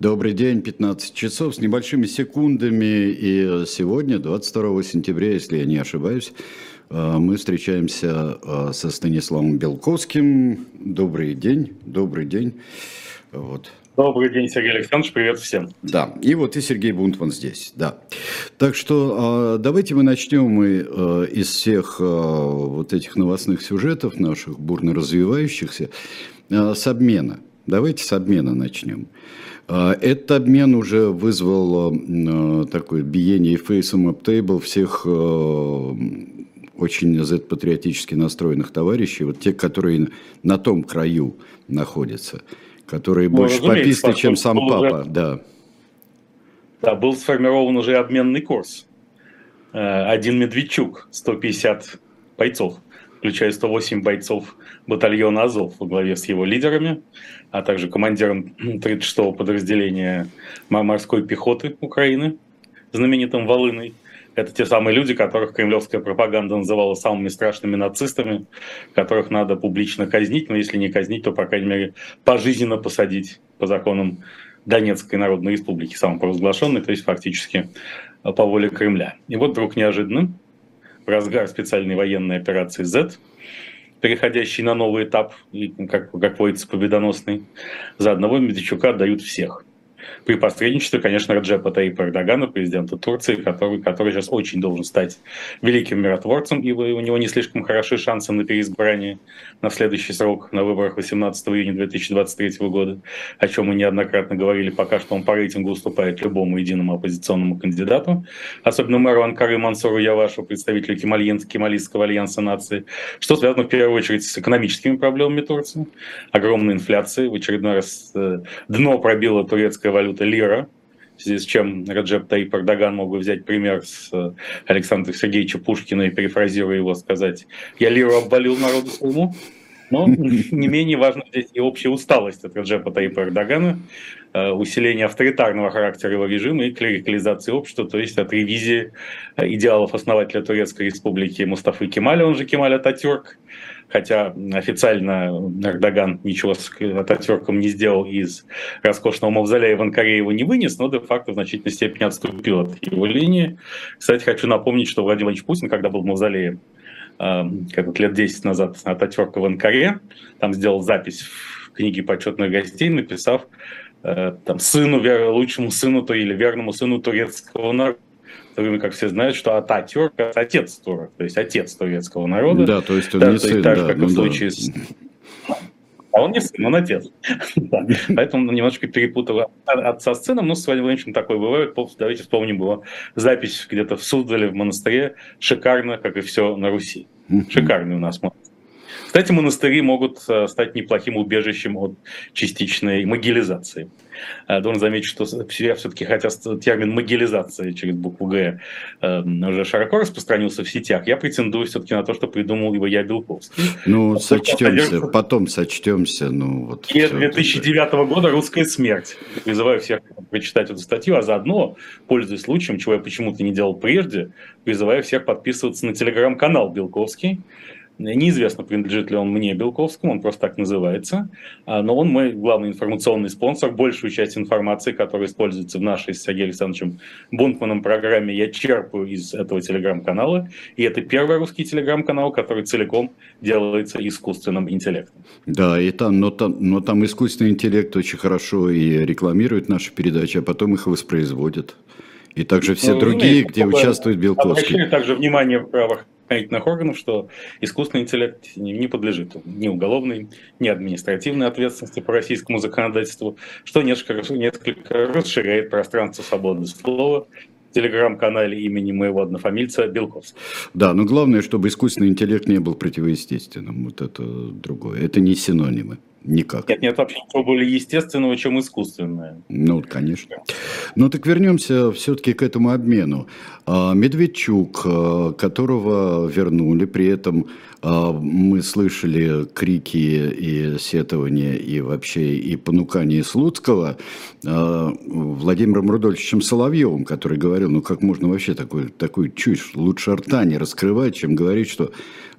Добрый день, 15 часов с небольшими секундами. И сегодня, 22 сентября, если я не ошибаюсь, э, мы встречаемся э, со Станиславом Белковским. Добрый день, добрый день. Вот. Добрый день, Сергей Александрович, привет всем. Да, и вот и Сергей Бунтман здесь, да. Так что э, давайте мы начнем мы из всех вот этих новостных сюжетов наших, бурно развивающихся, с обмена. Давайте с обмена начнем. А, этот обмен уже вызвал а, такое биение фейсом об тейбл всех а, очень Z-патриотически настроенных товарищей, вот те, которые на том краю находятся, которые ну, больше пописты, чем сам папа, уже, да. Да, был сформирован уже обменный курс. Э, один Медведчук, 150 бойцов, включая 108 бойцов батальона Азов во главе с его лидерами, а также командиром 36-го подразделения морской пехоты Украины, знаменитым Волыной. Это те самые люди, которых кремлевская пропаганда называла самыми страшными нацистами, которых надо публично казнить, но если не казнить, то, по крайней мере, пожизненно посадить по законам Донецкой Народной Республики, самопровозглашенной, то есть фактически по воле Кремля. И вот вдруг неожиданно, в разгар специальной военной операции Z, переходящий на новый этап, как, как водится, победоносный, за одного Медведчука отдают всех при посредничестве, конечно, Раджепа Таипа Эрдогана, президента Турции, который, который сейчас очень должен стать великим миротворцем, и у него не слишком хороши шансы на переизбрание на следующий срок на выборах 18 июня 2023 года, о чем мы неоднократно говорили, пока что он по рейтингу уступает любому единому оппозиционному кандидату, особенно мэру Анкары Мансуру Явашу, представителю Кемалистского альянса нации, что связано в первую очередь с экономическими проблемами Турции, огромной инфляцией, в очередной раз э, дно пробила турецкая валюта лира, в связи с чем Раджеп Таип Эрдоган мог бы взять пример с э, Александра Сергеевича Пушкина и, перефразируя его, сказать «Я лиру обвалил народу своему». Но не менее важно здесь и общая усталость от Раджепа Таипа Эрдогана, э, усиление авторитарного характера его режима и клерикализации общества, то есть от ревизии э, идеалов основателя Турецкой республики Мустафы Кемаля, он же Кемаль Ататюрк, хотя официально Эрдоган ничего с Ататюрком не сделал из роскошного мавзолея в Анкаре его не вынес, но де-факто в значительной степени отступил от его линии. Кстати, хочу напомнить, что Владимир Владимирович Путин, когда был в мавзолее э, как лет 10 назад Ататюрка в Анкаре, там сделал запись в книге почетных гостей, написав э, там, сыну, лучшему сыну или верному сыну турецкого народа то время как все знают, что Ататюрк – это отец турок, то есть отец турецкого народа. Да, то есть он да, не то сын, так да, как ну, в случае да. с... А он не сын, он отец. да. Поэтому немножечко перепутал отца с сыном, но с Владимиром Владимировичем такое бывает. Давайте вспомним, была запись где-то в Суздале, в монастыре. Шикарно, как и все на Руси. Шикарный у нас монастырь. Кстати, монастыри могут э, стать неплохим убежищем от частичной могилизации. Э, должен заметить, что я все-таки, хотя термин могилизация через букву «Г» э, уже широко распространился в сетях, я претендую все-таки на то, что придумал его я, Белковский. Ну, сочтемся, содержится... потом сочтемся. Ну, вот И 2009 это... года «Русская смерть». Призываю всех прочитать эту статью, а заодно, пользуясь случаем, чего я почему-то не делал прежде, призываю всех подписываться на телеграм-канал Белковский, Неизвестно, принадлежит ли он мне, Белковскому, он просто так называется. А, но он мой главный информационный спонсор. Большую часть информации, которая используется в нашей с Сергеем Александровичем Бунтманом программе, я черпаю из этого телеграм-канала. И это первый русский телеграм-канал, который целиком делается искусственным интеллектом. Да, и там, но, там, но там искусственный интеллект очень хорошо и рекламирует наши передачи, а потом их воспроизводит. И также все ну, другие, где участвует Белковский. Обращаю также внимание в правах правоохранительных органов, что искусственный интеллект не подлежит ни уголовной, ни административной ответственности по российскому законодательству, что несколько, несколько расширяет пространство свободы слова телеграм-канале имени моего однофамильца Белковского. Да, но главное, чтобы искусственный интеллект не был противоестественным. Вот это другое. Это не синонимы. Никак. Нет, нет вообще ничего более естественного, чем искусственное. Ну, конечно. Ну, так вернемся все-таки к этому обмену. А, Медведчук, а, которого вернули, при этом мы слышали крики и сетования, и вообще и понукания Слуцкого Владимиром Рудольевичем Соловьевым, который говорил, ну как можно вообще такой, такую чушь, лучше рта не раскрывать, чем говорить, что а,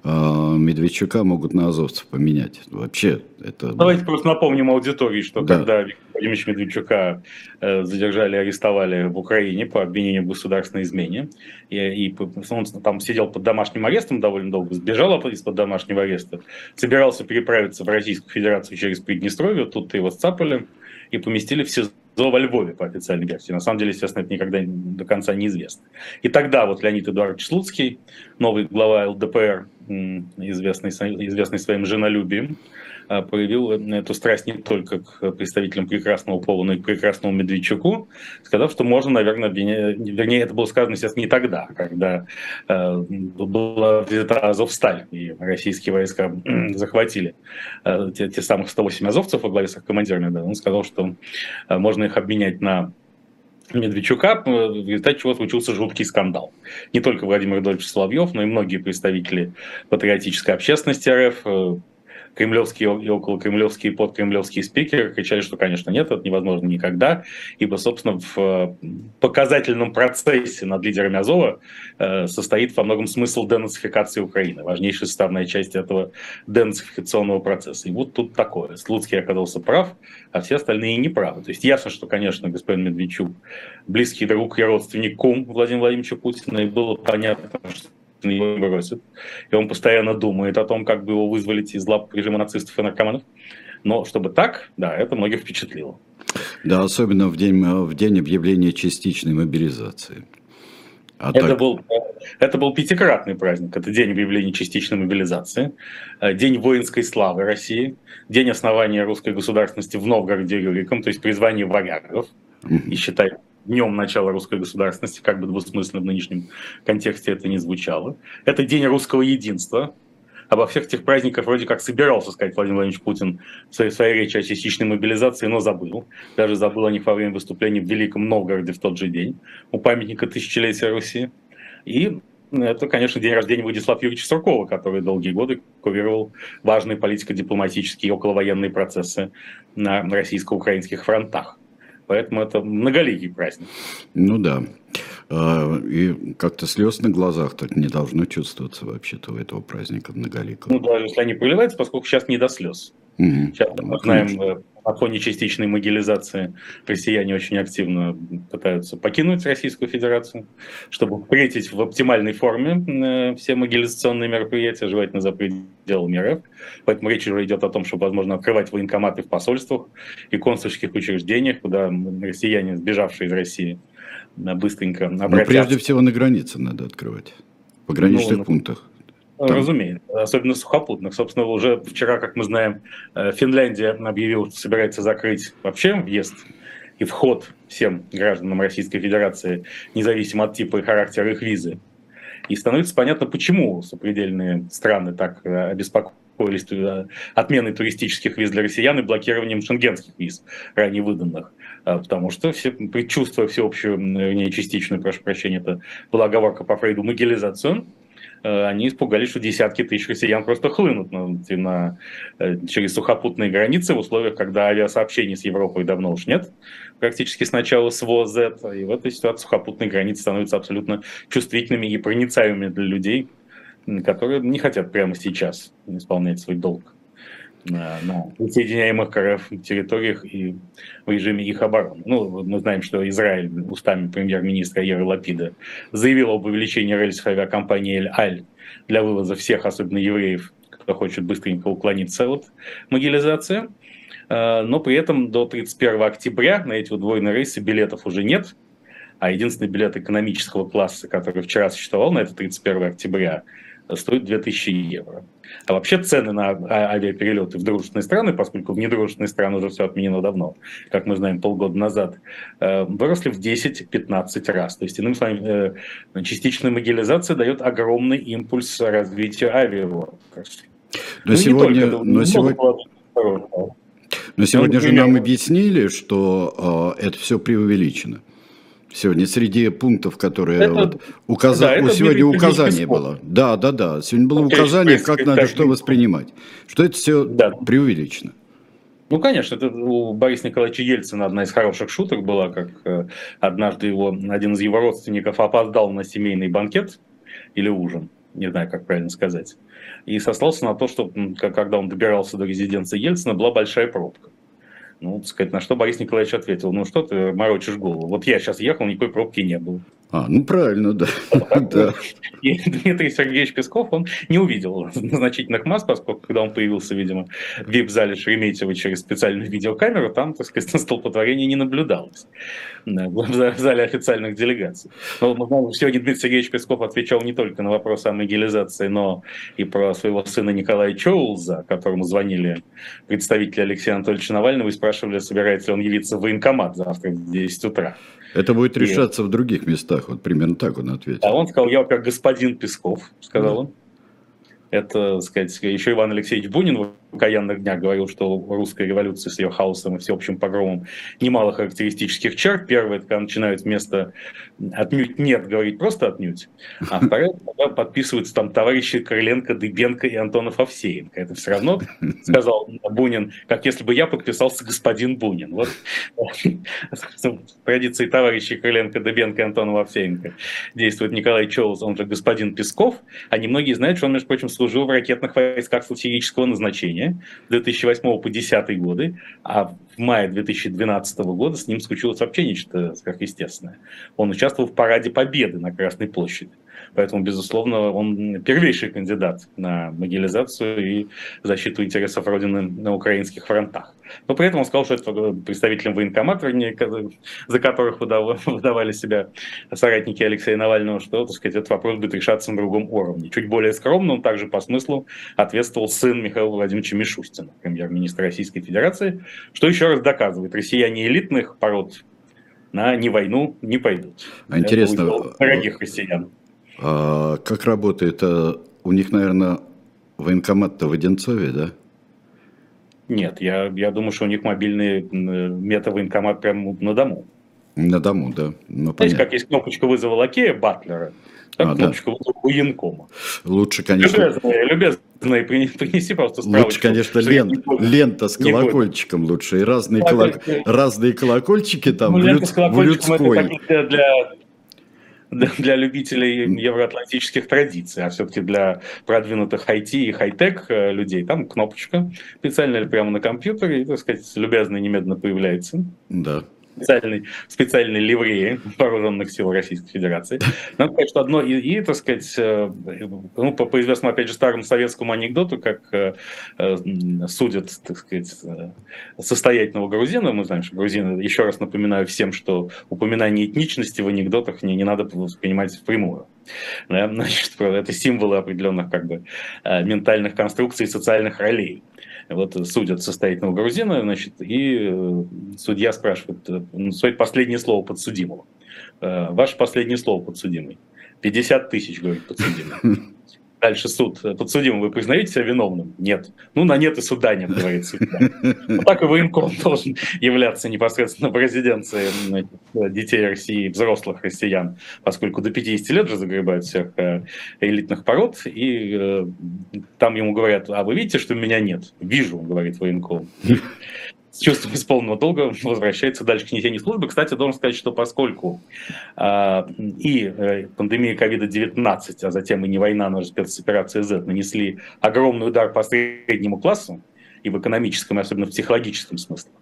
Медведчука могут на азовцев поменять. Вообще это... Давайте просто напомним аудитории, что да. когда Виктор Владимирович Медведчука э, задержали, арестовали в Украине по обвинению в государственной измене, и, и он там сидел под домашним арестом довольно долго, сбежал из-под домашнего ареста, собирался переправиться в Российскую Федерацию через Приднестровье, тут его сцапали и поместили в СИЗО во Львове по официальной версии. На самом деле, естественно, это никогда до конца неизвестно. И тогда вот Леонид Эдуардович Слуцкий, новый глава ЛДПР, известный, известный своим женолюбием, проявил эту страсть не только к представителям прекрасного пола, но и к прекрасному Медведчуку, сказав, что можно, наверное, вернее, это было сказано, естественно, не тогда, когда э, была взята Азовсталь, и российские войска захватили э, те, те самых 108 азовцев во главе с их командирами, да, он сказал, что э, можно их обменять на Медведчука, в результате чего случился жуткий скандал. Не только Владимир Дольевич Соловьев, но и многие представители патриотической общественности РФ, кремлевские и около кремлевские и подкремлевские спикеры кричали, что, конечно, нет, это невозможно никогда, ибо, собственно, в э, показательном процессе над лидерами Азова э, состоит во многом смысл денацификации Украины, важнейшая составная часть этого денацификационного процесса. И вот тут такое. Слуцкий оказался прав, а все остальные не правы. То есть ясно, что, конечно, господин Медведчук близкий друг и родственник кум Владимира Владимировича Путина, и было понятно, что его бросит. И он постоянно думает о том, как бы его вызволить из лап режима нацистов и наркоманов. Но чтобы так, да, это многих впечатлило. Да, особенно в день, в день объявления частичной мобилизации. А это, так... был, это был пятикратный праздник. Это день объявления частичной мобилизации, э, день воинской славы России, день основания русской государственности в Новгороде Рюриком, то есть призвание варягов. И считай, днем начала русской государственности, как бы двусмысленно в нынешнем контексте это не звучало. Это день русского единства. Обо всех этих праздниках вроде как собирался сказать Владимир Владимирович Путин в своей, своей речи о частичной мобилизации, но забыл. Даже забыл о них во время выступления в Великом Новгороде в тот же день, у памятника тысячелетия Руси. И это, конечно, день рождения Владислава Юрьевича Суркова, который долгие годы курировал важные политико-дипломатические и околовоенные процессы на российско-украинских фронтах. Поэтому это многоликий праздник. Ну да. А, и как-то слез на глазах так не должно чувствоваться вообще-то у этого праздника многоликого. Ну, даже если они появляются, поскольку сейчас не до слез. Угу. Сейчас мы ну, знаем, э, на фоне частичной могилизации россияне очень активно пытаются покинуть Российскую Федерацию, чтобы встретить в оптимальной форме э, все могилизационные мероприятия, желательно за пределами РФ. Поэтому речь уже идет о том, чтобы, возможно, открывать военкоматы в посольствах и консульских учреждениях, куда россияне, сбежавшие из России, э, быстренько обратятся. Но прежде всего на границе надо открывать, в пограничных ну, пунктах. Там. Разумеется, особенно сухопутных. Собственно, уже вчера, как мы знаем, э, Финляндия объявила, что собирается закрыть вообще въезд и вход всем гражданам Российской Федерации, независимо от типа и характера их визы. И становится понятно, почему сопредельные страны так э, обеспокоились э, отменой туристических виз для россиян и блокированием шенгенских виз, ранее выданных. Потому что, все, предчувствуя всеобщую, не частичную, прошу прощения, это была оговорка по Фрейду, могилизацию, Э, они испугались, что десятки тысяч россиян просто хлынут на, на, э, через сухопутные границы в условиях, когда авиасообщений с Европой давно уж нет, практически с начала СВО Z, и в этой ситуации сухопутные границы становятся абсолютно чувствительными и проницаемыми для людей, которые не хотят прямо сейчас исполнять свой долг на, присоединяемых к РФ территориях и в режиме их обороны. Ну, мы знаем, что Израиль устами премьер-министра Еры Лапида заявил об увеличении рельсов авиакомпании «Эль-Аль» для вывоза всех, особенно евреев, кто хочет быстренько уклониться от могилизации. А, но при этом до 31 октября на эти удвоенные рейсы билетов уже нет, а единственный билет экономического класса, который вчера существовал на это 31 октября, стоит 2000 евро. А вообще цены на а, авиаперелеты в дружественные страны, поскольку в недружественные страны уже все отменено давно, как мы знаем, полгода назад, э, выросли в 10-15 раз. То есть, иным словом, э, частичная могилизация дает огромный импульс развитию авиаотрасли. Но ну, сегодня, только, но сегодня, но сегодня же нам объяснили, что э, это все преувеличено. Сегодня среди пунктов, которые это, вот указа... да, сегодня указание было. Да, да, да. Сегодня было указание, как надо что воспринимать. Что это все да. преувеличено. Ну, конечно, это у Бориса Николаевича Ельцина одна из хороших шуток была, как э, однажды его один из его родственников опоздал на семейный банкет или ужин не знаю, как правильно сказать, и сослался на то, что когда он добирался до резиденции Ельцина, была большая пробка. Ну, так сказать, на что Борис Николаевич ответил, ну что ты морочишь голову, вот я сейчас ехал, никакой пробки не было. А, ну правильно, да. И Дмитрий Сергеевич Песков, он не увидел значительных масс, поскольку когда он появился, видимо, в вип-зале Шереметьево через специальную видеокамеру, там, так сказать, столпотворения не наблюдалось в зале официальных делегаций. Но сегодня Дмитрий Сергеевич Песков отвечал не только на вопрос о могилизации, но и про своего сына Николая Чоулза, которому звонили представители Алексея Анатольевича Навального и спрашивали, собирается ли он явиться в военкомат завтра в 10 утра. Это будет решаться и... в других местах, вот примерно так он ответил. А он сказал, я, во-первых, господин Песков, сказал да. он. Это, так сказать, еще Иван Алексеевич Бунин в окаянных днях говорил, что русская революция с ее хаосом и всеобщим погромом немало характеристических черт. Первое, это когда начинают вместо «отнюдь нет» говорить просто «отнюдь», а второе, когда подписываются там товарищи Крыленко, Дыбенко и Антонов Овсеенко. Это все равно, сказал Бунин, как если бы я подписался господин Бунин. Вот традиции товарищей Крыленко, Дыбенко и Антонова Овсеенко действует Николай Чоус, он же господин Песков, а немногие знают, что он, между прочим, служил в ракетных войсках стратегического назначения, Украине 2008 по 2010 годы, а в мае 2012 года с ним случилось вообще нечто сверхъестественное. Он участвовал в параде Победы на Красной площади. Поэтому, безусловно, он первейший кандидат на могилизацию и защиту интересов Родины на украинских фронтах. Но при этом он сказал, что это представителям военкомата, за которых выдавали себя соратники Алексея Навального, что, так сказать, этот вопрос будет решаться на другом уровне. Чуть более скромно он также по смыслу ответствовал сын Михаила Владимировича Мишустина, премьер-министра Российской Федерации, что еще раз доказывает, россияне элитных пород на не войну не пойдут. А интересно, дорогих россиян. А как работает? А у них, наверное, военкомат-то в Одинцове, да? Нет, я, я думаю, что у них мобильный мета-военкомат прямо на дому. На дому, да. Ну, Знаете, как есть кнопочка вызова лакея Батлера, так а, кнопочка да. вызова военкома. Лучше, конечно... Любезные, любезные принеси просто справочку. Лучше, конечно, лен, лента с колокольчиком лучше. И разные, колок... разные колокольчики там ну, в, люд... в людской. Это для для любителей евроатлантических традиций, а все-таки для продвинутых IT и хай-тек э, людей там кнопочка специальная прямо на компьютере, и, так сказать, любезно немедленно появляется. Да специальной, специальной ливреи вооруженных сил Российской Федерации. Надо сказать, что одно и, и так сказать, э, ну, по, по известному, опять же, старому советскому анекдоту, как э, э, судят, так сказать, э, состоятельного грузина, мы знаем, что грузины, еще раз напоминаю всем, что упоминание этничности в анекдотах не, не надо воспринимать впрямую. Да? Значит, это символы определенных как бы ментальных конструкций, социальных ролей. Вот судят состоятельного грузина, значит, и э, судья спрашивает, э, свои последнее слово подсудимого. Э, ваше последнее слово подсудимый. 50 тысяч, говорит подсудимый. Дальше суд. Подсудимый, вы признаете себя виновным? Нет. Ну, на нет и суда нет, говорит. Вот так и военком должен являться непосредственно в резиденции детей России, взрослых россиян, поскольку до 50 лет же загребают всех э, элитных пород, и э, там ему говорят, а вы видите, что меня нет? Вижу, говорит военком с чувством исполненного долга возвращается дальше к несению службы. Кстати, должен сказать, что поскольку э, и пандемия COVID-19, а затем и не война, но спецоперация Z нанесли огромный удар по среднему классу и в экономическом, и особенно в психологическом смысле,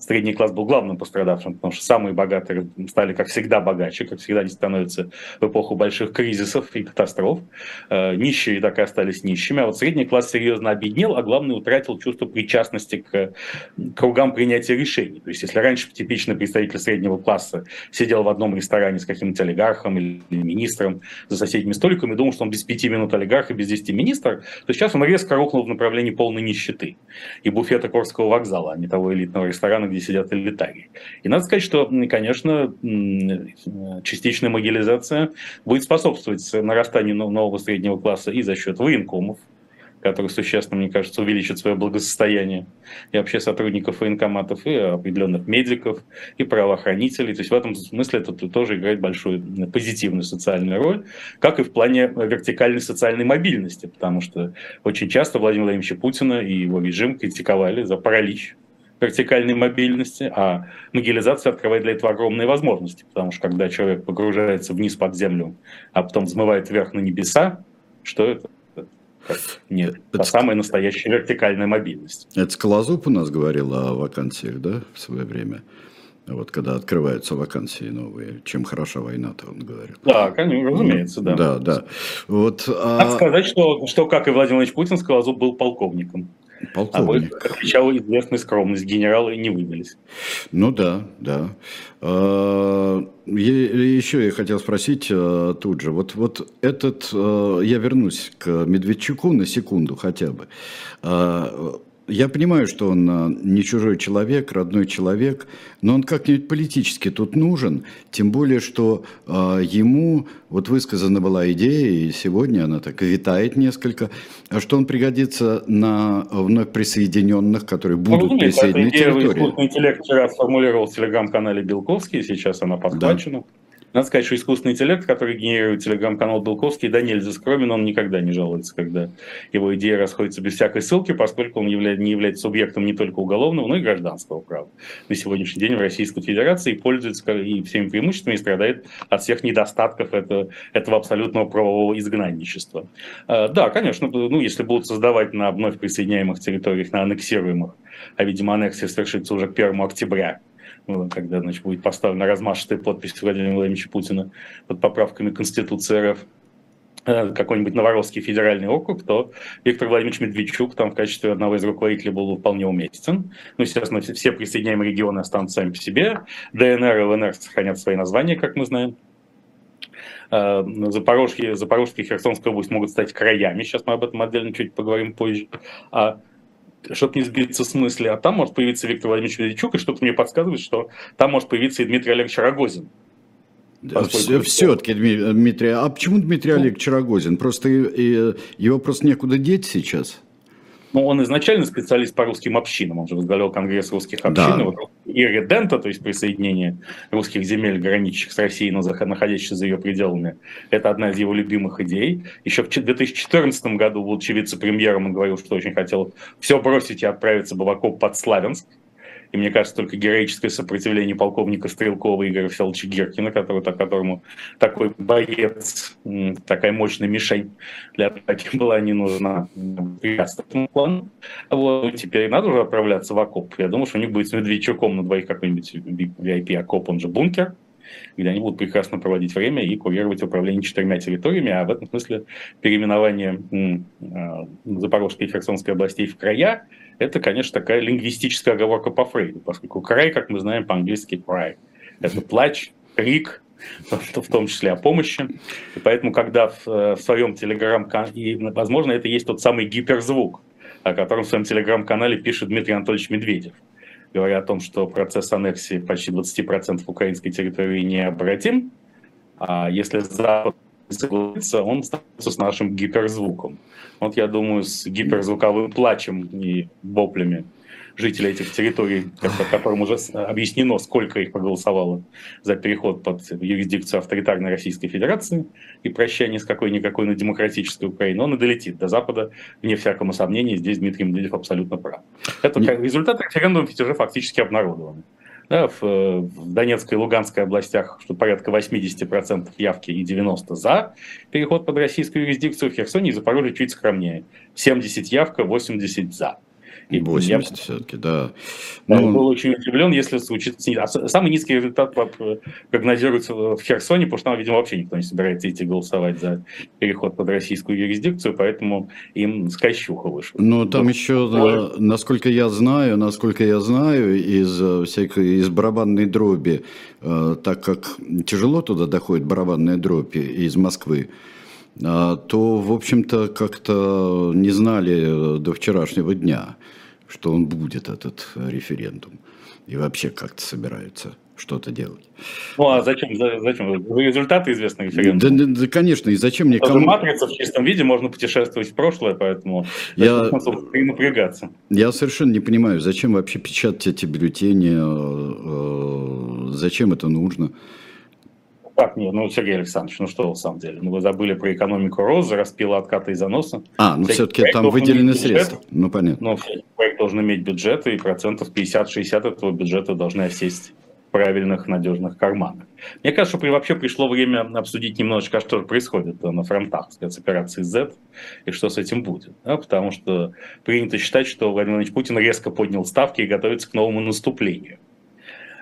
средний класс был главным пострадавшим, потому что самые богатые стали, как всегда, богаче, как всегда они становятся в эпоху больших кризисов и катастроф. Э, нищие так и остались нищими, а вот средний класс серьезно обеднел, а главное утратил чувство причастности к кругам принятия решений. То есть если раньше типичный представитель среднего класса сидел в одном ресторане с каким-нибудь олигархом или министром за соседними столиками и думал, что он без пяти минут олигарх и без десяти министр, то сейчас он резко рухнул в направлении полной нищеты и буфета Корского вокзала, а не того элитного ресторана, где сидят элитарии. И надо сказать, что, конечно, частичная могилизация будет способствовать нарастанию нового среднего класса и за счет военкомов, которые существенно, мне кажется, увеличат свое благосостояние, и вообще сотрудников военкоматов, и определенных медиков, и правоохранителей. То есть в этом смысле это тоже играет большую позитивную социальную роль, как и в плане вертикальной социальной мобильности, потому что очень часто Владимира Владимировича Путина и его режим критиковали за паралич вертикальной мобильности, а могилизация открывает для этого огромные возможности, потому что когда человек погружается вниз под землю, а потом взмывает вверх на небеса, Что это? Нет, это самая настоящая вертикальная мобильность. Это Скалозуб у нас говорил о вакансиях, да, в свое время? Вот когда открываются вакансии новые, чем хороша война-то, он говорил. Да, конечно, разумеется, да. Да, да. Вот, а... Надо сказать, что, что, как и Владимир Владимирович Путин, Скалозуб был полковником. Полковник. А отличала известная скромность. Генералы не вывелись. Ну да, да. А, еще я хотел спросить а, тут же. Вот, вот этот, а, я вернусь к Медведчуку на секунду хотя бы. Я понимаю, что он а, не чужой человек, родной человек, но он как-нибудь политически тут нужен, тем более, что э, ему вот высказана была идея, и сегодня она так витает несколько, а что он пригодится на вновь присоединенных, которые будут ну, присоединены территории. Искусственный интеллект вчера сформулировал в телеграм-канале Белковский, сейчас она подхвачена. Да. Надо сказать, что искусственный интеллект, который генерирует телеграм-канал Белковский, да нельзя скромен, он никогда не жалуется, когда его идея расходится без всякой ссылки, поскольку он является, не является субъектом не только уголовного, но и гражданского права. На сегодняшний день в Российской Федерации пользуется и всеми преимуществами и страдает от всех недостатков этого, этого абсолютного правового изгнанничества. А, да, конечно, ну, если будут создавать на вновь присоединяемых территориях, на аннексируемых, а, видимо, аннексия совершится уже к 1 октября, когда значит, будет поставлена размашистая подпись Владимира Владимировича Путина под поправками Конституции РФ, э, какой-нибудь Новоросский федеральный округ, то Виктор Владимирович Медведчук там в качестве одного из руководителей был вполне уместен. Ну, естественно, все присоединяемые регионы останутся сами по себе. ДНР и ЛНР сохранят свои названия, как мы знаем. Э, Запорожье, Запорожская и Херсонская область могут стать краями. Сейчас мы об этом отдельно чуть поговорим позже. А чтобы не сбиться с мысли, а там может появиться Виктор Владимирович Медведчук, и что-то мне подсказывает, что там может появиться и Дмитрий Олегович Рогозин. Все-таки, Дмитрий, а почему Дмитрий ну, Олегович Рогозин? Просто его просто некуда деть сейчас? Ну, он изначально специалист по русским общинам, он же возглавлял Конгресс русских общин, да. и редента, то есть присоединение русских земель, граничащих с Россией, но находящихся за ее пределами, это одна из его любимых идей. Еще в 2014 году, будучи вице-премьером, он говорил, что очень хотел все бросить и отправиться в окоп под Славянск, и мне кажется, только героическое сопротивление полковника Стрелкова Игоря Федоровича Геркина, который, которому такой боец, такая мощная мишень для атаки была не нужна. Плану. Вот, теперь надо уже отправляться в окоп. Я думаю, что у них будет с Медведчуком на двоих какой-нибудь VIP-окоп, он же бункер, где они будут прекрасно проводить время и курировать управление четырьмя территориями, а в этом смысле переименование а, Запорожской и Херсонской областей в края – это, конечно, такая лингвистическая оговорка по Фрейду, поскольку край, как мы знаем по-английски, cry – это плач, крик, в том числе о помощи. И поэтому, когда в, в своем телеграм-канале, возможно, это есть тот самый гиперзвук, о котором в своем телеграм-канале пишет Дмитрий Анатольевич Медведев – говоря о том, что процесс аннексии почти 20% украинской территории необратим, а если Запад согласится, он становится с нашим гиперзвуком. Вот я думаю, с гиперзвуковым плачем и воплями жителей этих территорий, которым уже объяснено, сколько их проголосовало за переход под юрисдикцию авторитарной Российской Федерации и прощание с какой-никакой на демократической Украиной, он и долетит до Запада, вне всякому сомнению, здесь Дмитрий Медведев абсолютно прав. Это как результат референдума ведь уже фактически обнародованы. Да, в, в Донецкой и Луганской областях что порядка 80% явки и 90% за переход под российскую юрисдикцию, в Херсоне и Запорожье чуть скромнее. 70 явка, 80 за. И 80 я... все-таки, да. Ну... Я был очень удивлен, если случится... Самый низкий результат прогнозируется в Херсоне, потому что там, видимо, вообще никто не собирается идти голосовать за переход под российскую юрисдикцию, поэтому им скачуха вышла. Ну, там вот. еще, насколько я знаю, насколько я знаю, из э, всякой, из барабанной дроби, э, так как тяжело туда доходит барабанная дробь из Москвы, а, то, в общем-то, как-то не знали до вчерашнего дня что он будет, этот референдум. И вообще как-то собираются что-то делать. Ну а зачем? зачем? Результаты известны референдума. Да, да, да, конечно, и зачем мне кому... матрица в чистом виде, можно путешествовать в прошлое, поэтому я... напрягаться. Я совершенно не понимаю, зачем вообще печатать эти бюллетени, э, э, зачем это нужно. Как нет? Ну, Сергей Александрович, ну что, на самом деле? Ну, вы забыли про экономику розы, распила откаты и заноса. А, ну все-таки там выделены средства. Бюджет, ну, понятно. Ну, проект должен иметь бюджет, и процентов 50-60 этого бюджета должны осесть правильных, надежных карманах. Мне кажется, что вообще пришло время обсудить немножечко, что происходит на фронтах спецоперации Z и что с этим будет. Да? Потому что принято считать, что Владимир Владимирович Путин резко поднял ставки и готовится к новому наступлению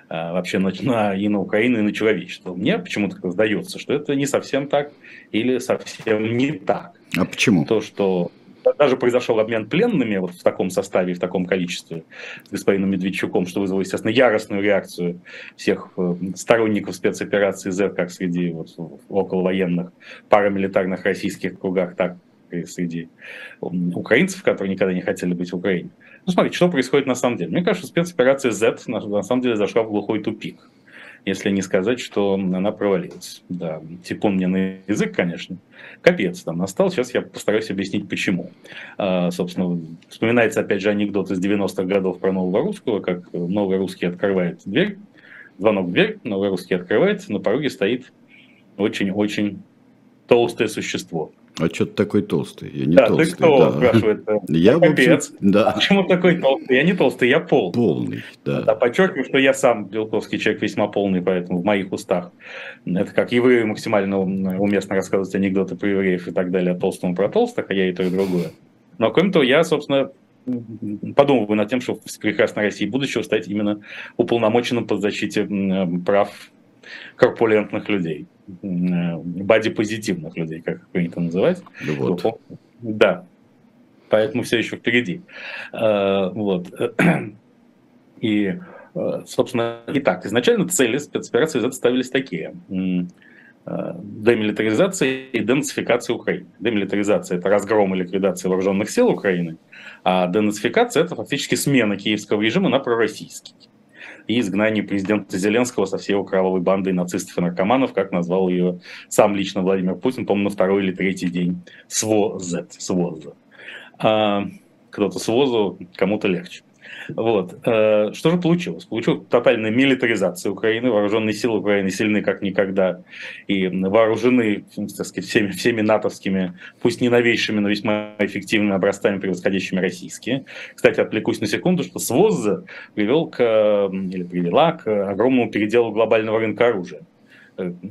вообще на, на, и на Украину, и на человечество. Мне почему-то сдается, что это не совсем так или совсем не так. А почему? То, что даже произошел обмен пленными вот в таком составе, в таком количестве с господином Медведчуком, что вызвало, естественно, яростную реакцию всех э, сторонников спецоперации Z, как среди вот, околовоенных парамилитарных российских кругах, так и среди украинцев, которые никогда не хотели быть в Украине. Ну, смотрите, что происходит на самом деле. Мне кажется, спецоперация Z на, на самом деле зашла в глухой тупик если не сказать, что она провалилась. Да, типун мне на язык, конечно. Капец там настал, сейчас я постараюсь объяснить, почему. А, собственно, вспоминается опять же анекдот из 90-х годов про нового русского, как новый русский открывает дверь, звонок в дверь, новый русский открывает, на пороге стоит очень-очень толстое существо. А что ты такой толстый? Я не да, толстый. ты кто, да. спрашивает? Я Капец. да. почему такой толстый? Я не толстый, я полный. Полный, да. Да, подчеркиваю, что я сам белковский человек весьма полный, поэтому в моих устах. Это как евреи максимально уместно рассказывать анекдоты про евреев и так далее, о толстом про толстых, а я и то, и другое. Но кроме того, я, собственно, подумываю над тем, что в прекрасной России будущего стать именно уполномоченным по защите прав корпулентных людей, бади-позитивных людей, как принято называть. Вот. Да, поэтому все еще впереди. А, вот. И, а, собственно, итак, изначально цели спецоперации ставились такие демилитаризация и денацификация Украины. Демилитаризация – это разгром и ликвидация вооруженных сил Украины, а денацификация – это фактически смена киевского режима на пророссийский и изгнание президента Зеленского со всей его кровавой бандой нацистов и наркоманов, как назвал ее сам лично Владимир Путин, по-моему, на второй или третий день СВОЗ. СВОЗ. А, кто-то СВОЗу, кому-то легче. Вот. Э, что же получилось? Получилась тотальная милитаризация Украины, вооруженные силы Украины сильны как никогда и вооружены так сказать, всеми, всеми натовскими, пусть не новейшими, но весьма эффективными образцами, превосходящими российские. Кстати, отвлекусь на секунду, что СВОЗ привел к, или привела к огромному переделу глобального рынка оружия.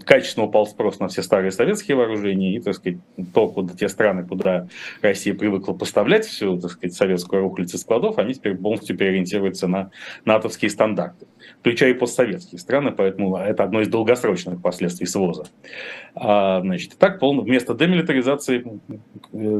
Качественно упал спрос на все старые советские вооружения, и, так сказать, то, куда те страны, куда Россия привыкла поставлять всю, так сказать, советскую рухлядь из складов, они теперь полностью переориентируются на натовские стандарты, включая и постсоветские страны, поэтому это одно из долгосрочных последствий СВОЗа. А, значит, так, вместо демилитаризации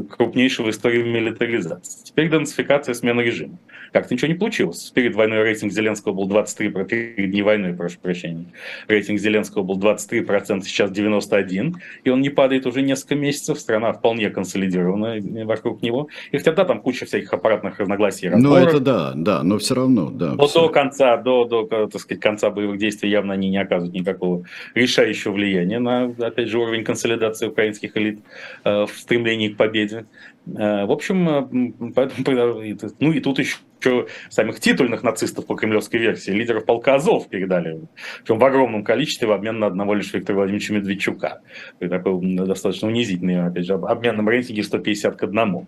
крупнейшего в истории милитаризации. Теперь денацификация, смена режима. Как-то ничего не получилось. Перед войной рейтинг Зеленского был 23, перед не войной, прошу прощения, рейтинг Зеленского был 23%, сейчас 91%, и он не падает уже несколько месяцев, страна вполне консолидированная вокруг него. И хотя да, там куча всяких аппаратных разногласий. Ну это да, да, но все равно, да. Но до конца, до, до, так сказать, конца боевых действий явно они не оказывают никакого решающего влияния на, опять же, уровень консолидации украинских элит э, в стремлении к победе. Э, в общем, э, поэтому, ну и тут еще самых титульных нацистов по кремлевской версии, лидеров полка Азов передали, причем в огромном количестве в обмен на одного лишь Виктора Владимировича Медведчука. И такой достаточно унизительный, опять же, обменном рейтинге 150 к 1.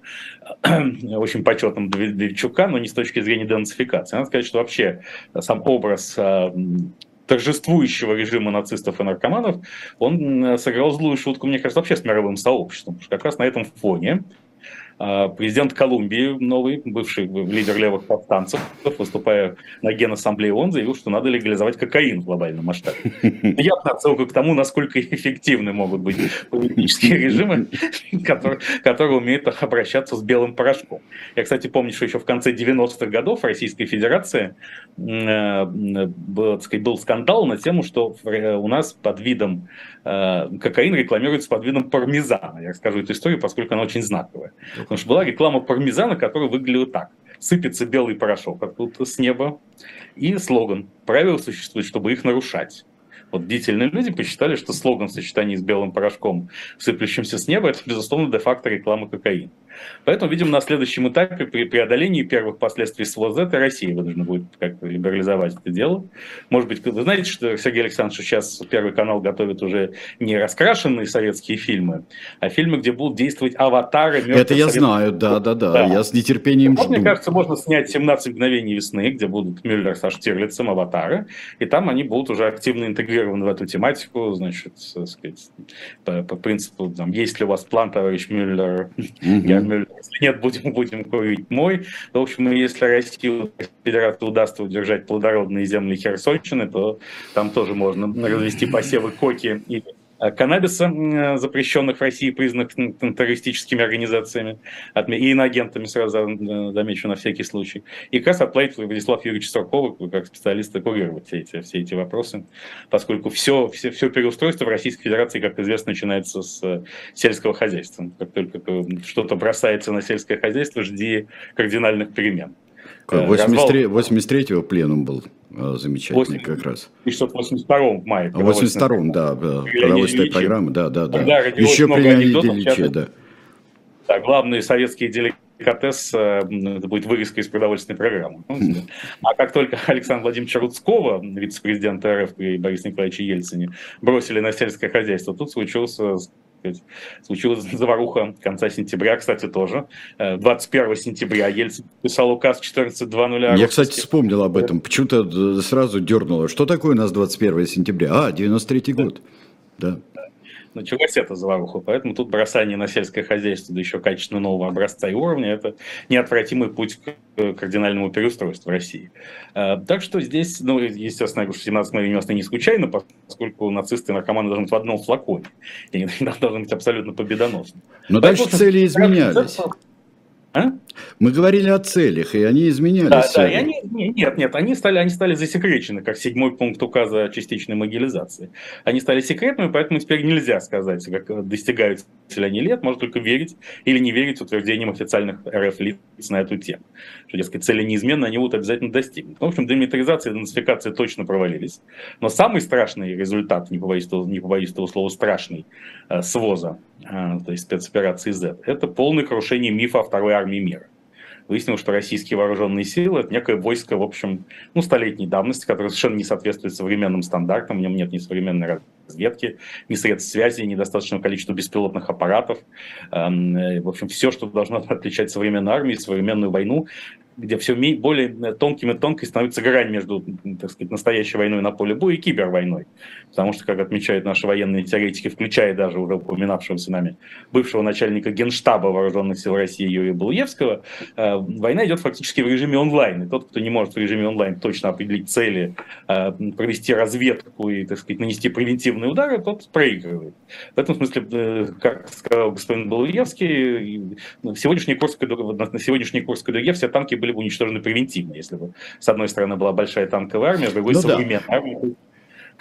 Очень почетным Медведчука, но не с точки зрения денацификации. Надо сказать, что вообще сам образ торжествующего режима нацистов и наркоманов, он сыграл злую шутку, мне кажется, вообще с мировым сообществом. Потому что как раз на этом фоне президент Колумбии, новый, бывший лидер левых повстанцев, выступая на Генассамблее ООН, заявил, что надо легализовать кокаин в глобальном масштабе. Я отсылка к тому, насколько эффективны могут быть политические режимы, которые, которые умеют обращаться с белым порошком. Я, кстати, помню, что еще в конце 90-х годов в Российской Федерации э, был, сказать, был скандал на тему, что у нас под видом э, кокаин рекламируется под видом пармезана. Я расскажу эту историю, поскольку она очень знаковая. Потому что была реклама пармезана, которая выглядела так. Сыпется белый порошок откуда-то с неба. И слоган. Правила существуют, чтобы их нарушать. Вот бдительные люди посчитали, что слоган в сочетании с белым порошком, сыплющимся с неба, это, безусловно, де-факто реклама кокаина. Поэтому, видимо, на следующем этапе при преодолении первых последствий СВОЗ это Россия вынуждена будет как либерализовать это дело. Может быть, вы знаете, что Сергей Александрович сейчас Первый канал готовит уже не раскрашенные советские фильмы, а фильмы, где будут действовать аватары. Это я знаю, да, да, да, да. Я с нетерпением вот, жду. Мне кажется, можно снять «17 мгновений весны», где будут Мюллер со Штирлицем, аватары, и там они будут уже активно интегрированы в эту тематику, значит, сказать, по, по принципу, там, есть ли у вас план, товарищ Мюллер, mm-hmm. Если нет, будем, будем курить мой. В общем, если Россию Федерации удастся удержать плодородные земли Херсонщины, то там тоже можно развести посевы коки и каннабиса, э, запрещенных в России, признанных террористическими организациями и иноагентами, сразу э, замечу на всякий случай. И как раз отправить Владислав Юрьевич Суркова, как специалиста, курировать все эти, все эти вопросы, поскольку все, все, все переустройство в Российской Федерации, как известно, начинается с сельского хозяйства. Как только что-то бросается на сельское хозяйство, жди кардинальных перемен. 83, 83-го пленум был а, замечательный 8, как раз. И что в 82-м мае. В 82-м, да, продовольственная программа, да, да, да. Еще при Леониде Ильиче, да. Да, главные советские деликатес, э, это будет вырезка из продовольственной программы. А как только Александра Владимировича Рудского, вице-президента РФ при Борисе Николаевиче Ельцине, бросили на сельское хозяйство, тут случился случилась заваруха конца сентября, кстати, тоже. 21 э, сентября Ельцин писал указ 14.2.0. Я, кстати, вспомнил об этом. Почему-то сразу дернуло. Что такое у нас 21 сентября? А, 93 год. Да началась эта заваруха. Поэтому тут бросание на сельское хозяйство, да еще качественно нового образца и уровня, это неотвратимый путь к кардинальному переустройству России. А, так что здесь, ну, естественно, я говорю, что 17 мгновений весны не случайно, поскольку нацисты и наркоманы должны быть в одном флаконе. И они должны быть абсолютно победоносны. Но дальше цели изменялись. А? Мы говорили о целях, и они изменялись. Да, да, и они, нет, нет, они стали, они стали засекречены, как седьмой пункт указа о частичной могилизации. Они стали секретными, поэтому теперь нельзя сказать, как достигают цели они лет, можно только верить или не верить утверждениям официальных РФ лиц на эту тему. Что, дескать, цели неизменны, они будут обязательно достигнуты. В общем, демилитаризация и денацификация точно провалились. Но самый страшный результат, не побоюсь, не побоюсь этого слова, страшный, э, СВОЗа, э, то есть спецоперации Z, это полное крушение мифа о второй армии мира. Выяснилось, что российские вооруженные силы – это некое войско, в общем, ну, столетней давности, которое совершенно не соответствует современным стандартам, в нем нет ни современной разведки, ни средств связи, ни достаточного количества беспилотных аппаратов. Эм, э, в общем, все, что должно отличать современную армию, современную войну, где все более тонким и тонкой становится грань между, так сказать, настоящей войной на поле боя и кибервойной. Потому что, как отмечают наши военные теоретики, включая даже уже упоминавшегося нами бывшего начальника Генштаба Вооруженных сил России Юрия Балуевского, э, война идет фактически в режиме онлайн. И тот, кто не может в режиме онлайн точно определить цели, э, провести разведку и, так сказать, нанести превентивные удары, тот проигрывает. В этом смысле, э, как сказал господин Балуевский, на сегодняшней Курской, на сегодняшней Курской дуге все танки были бы уничтожены превентивно, если бы с одной стороны была большая танковая армия, с другой ну, современная да. армия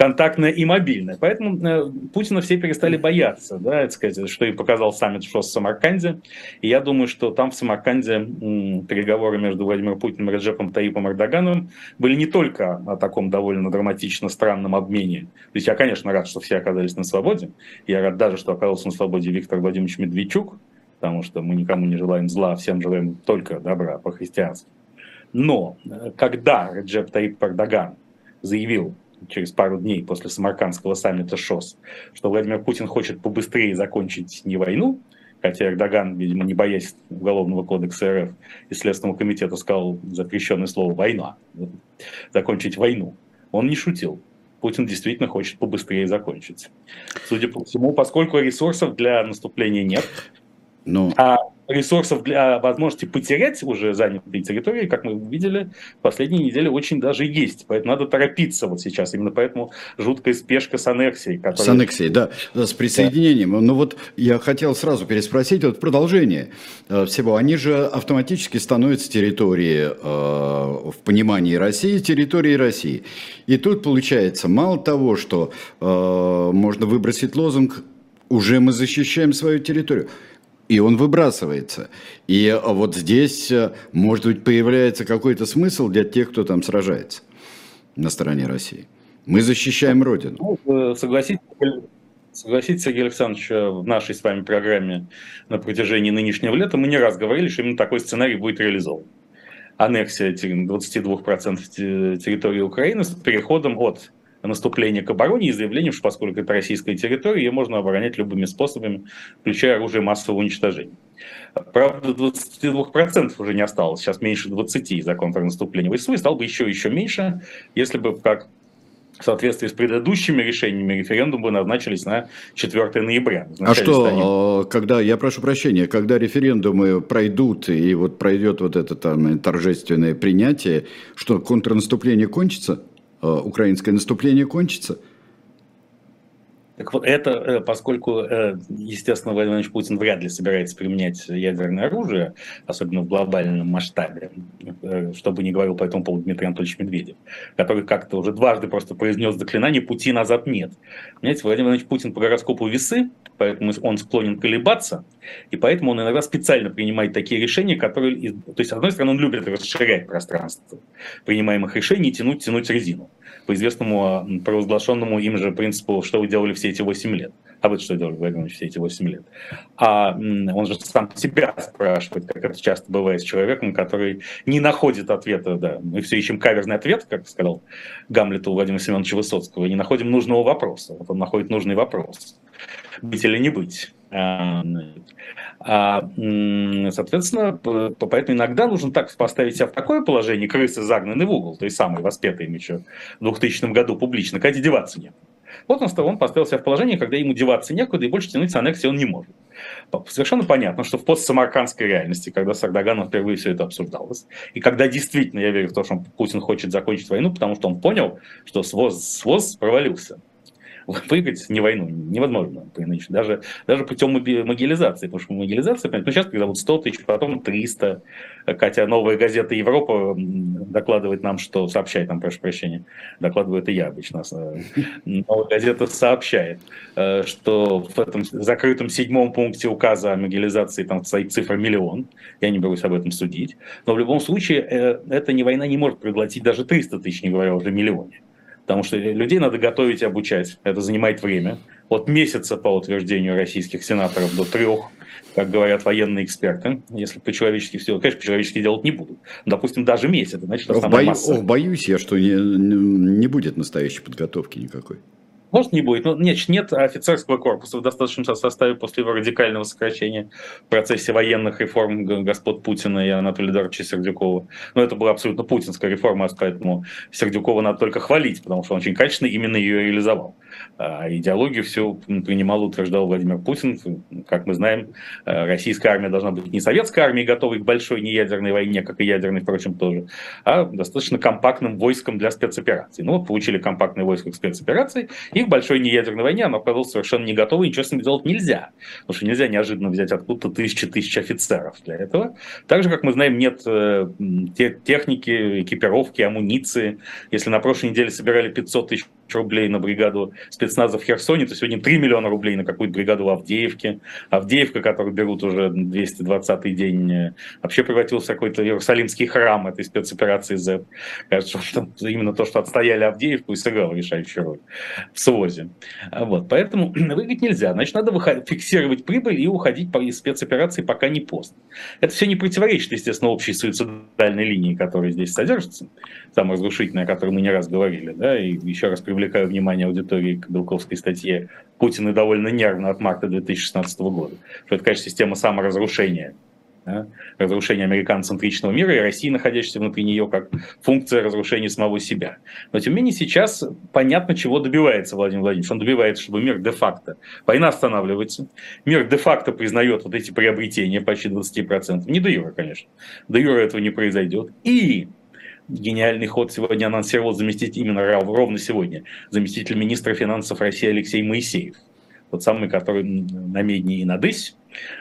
контактная и мобильная. Поэтому э, Путина все перестали бояться, да, это сказать, что и показал саммит ШОС в Самарканде. И я думаю, что там в Самарканде м, переговоры между Владимиром Путиным и Реджепом Таипом Эрдогановым были не только о таком довольно драматично странном обмене. То есть я, конечно, рад, что все оказались на свободе. Я рад даже, что оказался на свободе Виктор Владимирович Медведчук, потому что мы никому не желаем зла, всем желаем только добра по-христиански. Но э, когда Реджеп Таип Эрдоган заявил через пару дней после Самаркандского саммита ШОС, что Владимир Путин хочет побыстрее закончить не войну, хотя Эрдоган, видимо, не боясь Уголовного кодекса РФ и Следственного комитета сказал запрещенное слово «война», закончить войну, он не шутил. Путин действительно хочет побыстрее закончить. Судя по всему, поскольку ресурсов для наступления нет, ну... А ресурсов для возможности потерять уже занятые территории, как мы видели, в последние недели очень даже есть. Поэтому надо торопиться вот сейчас. Именно поэтому жуткая спешка с аннексией. Которая... С аннексией, да, с присоединением. Да. Ну вот я хотел сразу переспросить, вот продолжение э, всего. Они же автоматически становятся территорией, э, в понимании России, территорией России. И тут получается, мало того, что э, можно выбросить лозунг «уже мы защищаем свою территорию», и он выбрасывается. И а, вот здесь, э, может быть, появляется какой-то смысл для тех, кто там сражается на стороне России. Мы защищаем Родину. Ну, э, согласитесь, согласитесь, Сергей Александрович, в нашей с вами программе на протяжении нынешнего лета мы не раз говорили, что именно такой сценарий будет реализован. Аннексия 22% территории Украины с переходом от наступления к обороне и заявлением, что поскольку это российская территория, ее можно оборонять любыми способами, включая оружие массового уничтожения. Правда, 22% уже не осталось, сейчас меньше 20 из-за контрнаступления ВСУ, и стало бы еще еще меньше, если бы, как в соответствии с предыдущими решениями референдумы назначились на 4 ноября. А что, станет... А, когда, я прошу прощения, когда референдумы пройдут и вот пройдет вот это там торжественное принятие, что контрнаступление кончится, украинское наступление кончится – так вот это, э, поскольку, э, естественно, Владимир Владимирович Путин вряд ли собирается применять ядерное оружие, особенно в глобальном масштабе, э, чтобы не говорил по этому поводу Дмитрий Анатольевич Медведев, который как-то уже дважды просто произнес заклинание «пути назад нет». Понимаете, Владимир Владимирович Путин по гороскопу весы, поэтому он склонен колебаться, и поэтому он иногда специально принимает такие решения, которые... То есть, с одной стороны, он любит расширять пространство принимаемых решений, тянуть, тянуть резину по известному провозглашенному им же принципу, что вы делали все эти 8 лет. А вы что делали, Владимир все эти 8 лет? А он же сам себя спрашивает, как это часто бывает с человеком, который не находит ответа. Да. Мы все ищем каверзный ответ, как сказал Гамлету Владимира Семеновича Высоцкого, и не находим нужного вопроса. Вот он находит нужный вопрос. Быть или не быть. А, соответственно, поэтому иногда нужно так поставить себя в такое положение, крысы загнаны в угол, то есть самый воспетый им еще в 2000 году публично, когда деваться нет. Вот он, он поставил себя в положение, когда ему деваться некуда, и больше тянуть с аннексией он не может. Совершенно понятно, что в постсамаркандской реальности, когда с Эрдоганом впервые все это обсуждалось, и когда действительно я верю в то, что Путин хочет закончить войну, потому что он понял, что СВОЗ, СВОЗ провалился выиграть не войну невозможно, даже, даже путем могилизации, потому что могилизация, ну, сейчас когда вот 100 тысяч, потом 300, Катя, новая газета Европа докладывает нам, что, сообщает нам, прошу прощения, докладывает и я обычно, э, новая газета сообщает, э, что в этом закрытом седьмом пункте указа о могилизации там стоит цифра миллион, я не берусь об этом судить, но в любом случае э, эта не война не может проглотить даже 300 тысяч, не говоря уже миллионе потому что людей надо готовить и обучать. Это занимает время. От месяца по утверждению российских сенаторов до трех, как говорят военные эксперты. Если по-человечески все, конечно, по-человечески делать не будут. Допустим, даже месяц, значит, основная Бою, масса. Ох, боюсь я, что не, не будет настоящей подготовки никакой. Может, не будет. Но нет, нет офицерского корпуса в достаточном составе после его радикального сокращения в процессе военных реформ господ Путина и Анатолия Эдуардовича Сердюкова. Но это была абсолютно путинская реформа, поэтому Сердюкова надо только хвалить, потому что он очень качественно именно ее реализовал. А идеологию всю принимал, утверждал Владимир Путин. Как мы знаем, э, российская армия должна быть не советской армией, готовой к большой неядерной войне, как и ядерной, впрочем, тоже, а достаточно компактным войском для спецопераций. Ну вот получили компактное войско к спецоперации, и в большой неядерной войне оно оказалось совершенно не готово, ничего с ним делать нельзя. Потому что нельзя неожиданно взять откуда-то тысячи тысяч офицеров для этого. Так же, как мы знаем, нет э, техники, экипировки, амуниции. Если на прошлой неделе собирали 500 тысяч рублей на бригаду спецназа в Херсоне, то сегодня 3 миллиона рублей на какую-то бригаду в Авдеевке. Авдеевка, которую берут уже 220-й день, э, вообще превратился в какой-то Иерусалимский храм этой спецоперации Z. Кажется, что именно то, что отстояли Авдеевку и сыграло решающую роль в СВОЗе. Вот. Поэтому выиграть нельзя. Значит, надо фиксировать прибыль и уходить из спецоперации, пока не поздно. Это все не противоречит, естественно, общей суицидальной линии, которая здесь содержится, самая разрушительная, о которой мы не раз говорили, да, и еще раз привлекаю привлекаю внимание аудитории к Белковской статье «Путин и довольно нервно от марта 2016 года», что это, конечно, система саморазрушения, да, разрушения американоцентричного мира и России, находящейся внутри нее, как функция разрушения самого себя. Но, тем не менее, сейчас понятно, чего добивается Владимир Владимирович. Он добивается, чтобы мир де-факто, война останавливается, мир де-факто признает вот эти приобретения почти 20%, не до юра, конечно, до юра этого не произойдет, и гениальный ход сегодня анонсировал заместитель, именно ровно сегодня, заместитель министра финансов России Алексей Моисеев. Тот самый, который на медне и на дысь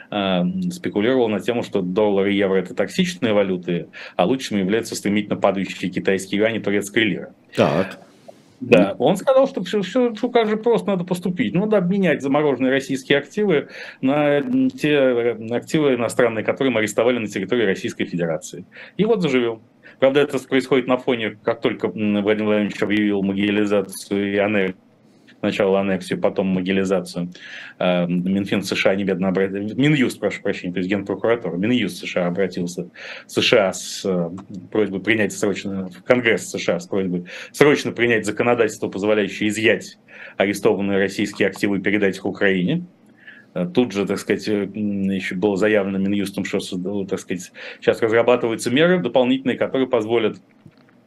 э, спекулировал на тему, что доллар и евро – это токсичные валюты, а лучшими являются стремительно падающие китайские юани и турецкая лира. Так. Да, он сказал, что все, все, все как же просто надо поступить. Ну, надо обменять замороженные российские активы на те активы иностранные, которые мы арестовали на территории Российской Федерации. И вот заживем. Правда, это происходит на фоне, как только Владимир Владимирович объявил могилизацию и аннексию Сначала аннексию, потом могилизацию. Э, Минфин США немедленно обратился, Минюст, прошу прощения, то есть Генпрокуратура, Минюст США обратился в США с э, просьбой принять срочно, в Конгресс США с просьбой срочно принять законодательство, позволяющее изъять арестованные российские активы и передать их Украине. Э, тут же, так сказать, еще было заявлено Минюстом, что, так сказать, сейчас разрабатываются меры дополнительные, которые позволят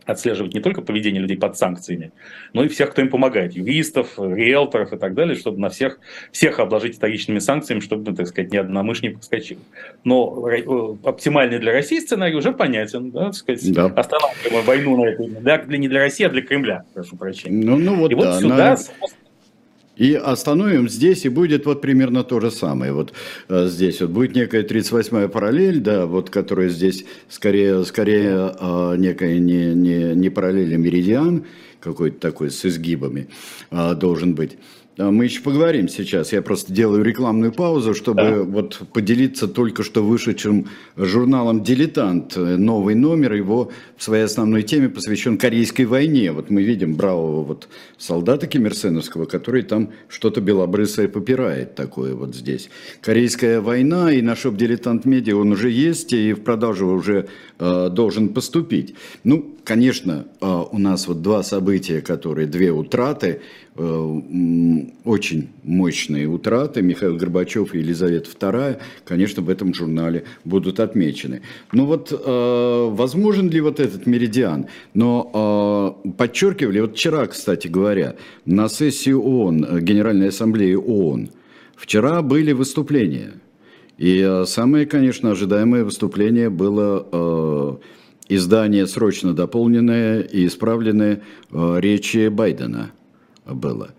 отслеживать не только поведение людей под санкциями, но и всех, кто им помогает, юристов, риэлторов и так далее, чтобы на всех, всех обложить вторичными санкциями, чтобы, так сказать, ни одна мышь не проскочила. Но э, оптимальный для России сценарий уже понятен, да, так сказать, да. останавливаем войну на этой, для, не для России, а для Кремля, прошу прощения. Ну, ну вот, и да, вот сюда на... И остановим здесь, и будет вот примерно то же самое. Вот э, здесь вот будет некая 38-я параллель, да, вот которая здесь скорее, скорее э, некая не, не, не параллель, а меридиан какой-то такой с изгибами э, должен быть. А, мы еще поговорим сейчас. Я просто делаю рекламную паузу, чтобы да. вот поделиться только что вышедшим журналом «Дилетант». Новый номер его в своей основной теме посвящен Корейской войне. Вот мы видим бравого вот солдата Кимирсеновского, который там что-то белобрысое попирает такое вот здесь. Корейская война и на шоп «Дилетант Медиа» он уже есть и в продажу уже э, должен поступить. Ну, конечно, э, у нас вот два события, которые, две утраты – очень мощные утраты. Михаил Горбачев и Елизавета II, конечно, в этом журнале будут отмечены. Но вот э, возможен ли вот этот меридиан? Но э, подчеркивали, вот вчера, кстати говоря, на сессии ООН, Генеральной Ассамблеи ООН, вчера были выступления. И самое, конечно, ожидаемое выступление было издание срочно дополненное и исправленное речи Байдена – было.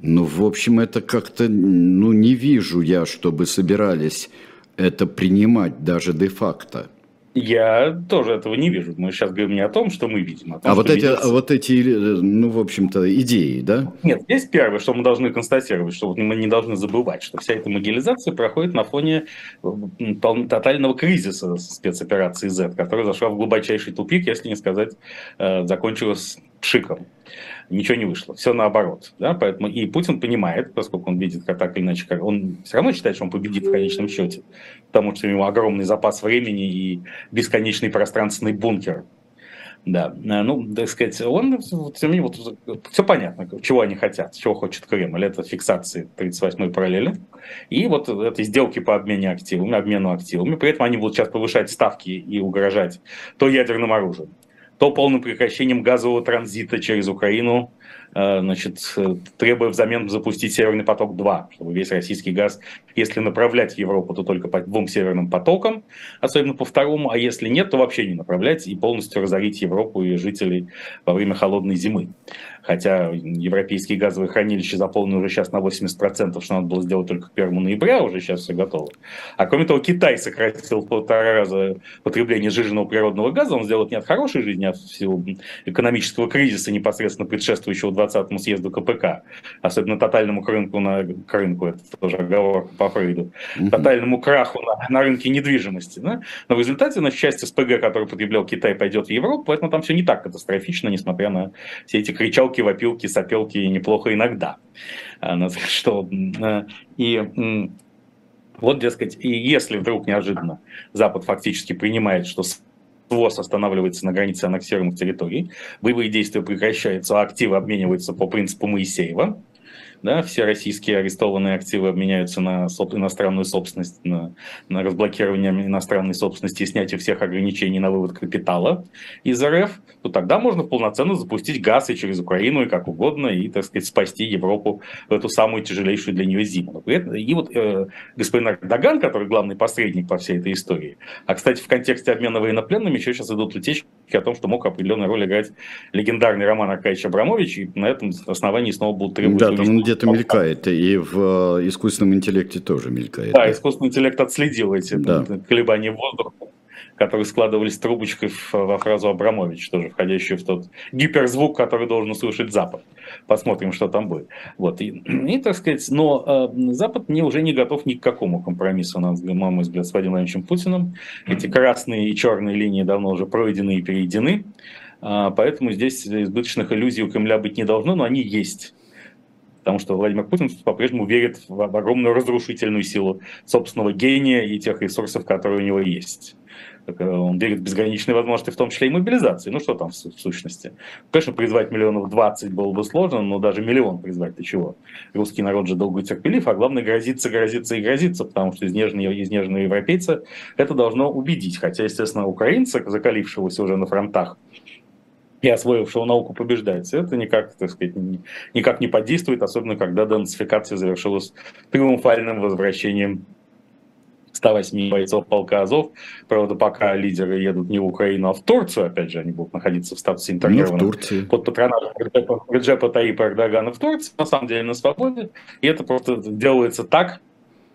Ну, в общем, это как-то, ну, не вижу я, чтобы собирались это принимать даже де-факто. Я тоже этого не вижу. Мы сейчас говорим не о том, что мы видим. А, том, а вот, эти, а вот эти, ну, в общем-то, идеи, да? Нет, здесь первое, что мы должны констатировать, что мы не должны забывать, что вся эта могилизация проходит на фоне тотального кризиса спецоперации Z, которая зашла в глубочайший тупик, если не сказать, э, закончилась пшиком ничего не вышло. Все наоборот. Да? Поэтому и Путин понимает, поскольку он видит, как так или иначе, как он все равно считает, что он победит в конечном счете, потому что у него огромный запас времени и бесконечный пространственный бункер. Да, ну, так сказать, он, тем не менее, вот, все понятно, чего они хотят, чего хочет Кремль. Это фиксации 38-й параллели. И вот этой сделки по обмену активами, обмену активами. При этом они будут сейчас повышать ставки и угрожать то ядерным оружием, то полным прекращением газового транзита через Украину Э, значит, требуя взамен запустить Северный поток-2, чтобы весь российский газ, если направлять в Европу, то только по двум северным потокам, особенно по второму, а если нет, то вообще не направлять и полностью разорить Европу и жителей во время холодной зимы. Хотя европейские газовые хранилища заполнены уже сейчас на 80%, что надо было сделать только к 1 ноября, уже сейчас все готово. А кроме того, Китай сократил в полтора раза потребление сжиженного природного газа, он сделал это не от хорошей жизни, а от всего экономического кризиса, непосредственно предшествующего 20-му съезду КПК, особенно тотальному рынку на рынку, это тоже оговорка по Фрейду, тотальному краху на, на рынке недвижимости. Да? Но в результате, на счастье, СПГ, который потреблял Китай, пойдет в Европу, поэтому там все не так катастрофично, несмотря на все эти кричалки, вопилки, сопелки неплохо иногда. А, что, и вот, дескать, и если вдруг неожиданно Запад фактически принимает, что ВОЗ останавливается на границе аннексированных территорий, боевые действия прекращаются, а активы обмениваются по принципу Моисеева, да, все российские арестованные активы обменяются на иностранную собственность, на, на разблокирование иностранной собственности и снятие всех ограничений на вывод капитала из РФ, то тогда можно полноценно запустить газ и через Украину, и как угодно, и, так сказать, спасти Европу в эту самую тяжелейшую для нее зиму. И вот э, господин Эрдоган, который главный посредник по всей этой истории, а, кстати, в контексте обмена военнопленными еще сейчас идут утечки о том, что мог определенную роль играть легендарный Роман Аркадьевич Абрамович, и на этом основании снова будут требовать да, где-то мелькает, и в э, искусственном интеллекте тоже мелькает. Да, искусственный интеллект отследил эти да. колебания воздуха, которые складывались трубочкой во фразу Абрамович, тоже входящую в тот гиперзвук, который должен услышать Запад. Посмотрим, что там будет. Вот. И, и так сказать, но э, Запад не, уже не готов ни к какому компромиссу, на мой взгляд, с Владимиром Владимировичем Путиным. Эти красные и черные линии давно уже пройдены и перейдены. А, поэтому здесь избыточных иллюзий у Кремля быть не должно, но они есть потому что Владимир Путин по-прежнему верит в огромную разрушительную силу собственного гения и тех ресурсов, которые у него есть. Э, он верит в безграничные возможности, в том числе и мобилизации. Ну что там в, сущности? Конечно, призвать миллионов 20 было бы сложно, но даже миллион призвать для чего? Русский народ же долго терпелив, а главное грозится, грозится и грозится, потому что изнеженные, изнеженные европейцы это должно убедить. Хотя, естественно, украинцы, закалившегося уже на фронтах, и освоившего науку побеждается. Это никак, так сказать, никак не подействует, особенно когда денацификация завершилась триумфальным возвращением 108 бойцов полка Азов. Правда, пока лидеры едут не в Украину, а в Турцию, опять же, они будут находиться в статусе интернированных ну, под патронажем Реджепа Таипа Эрдогана в Турции, на самом деле на свободе. И это просто делается так,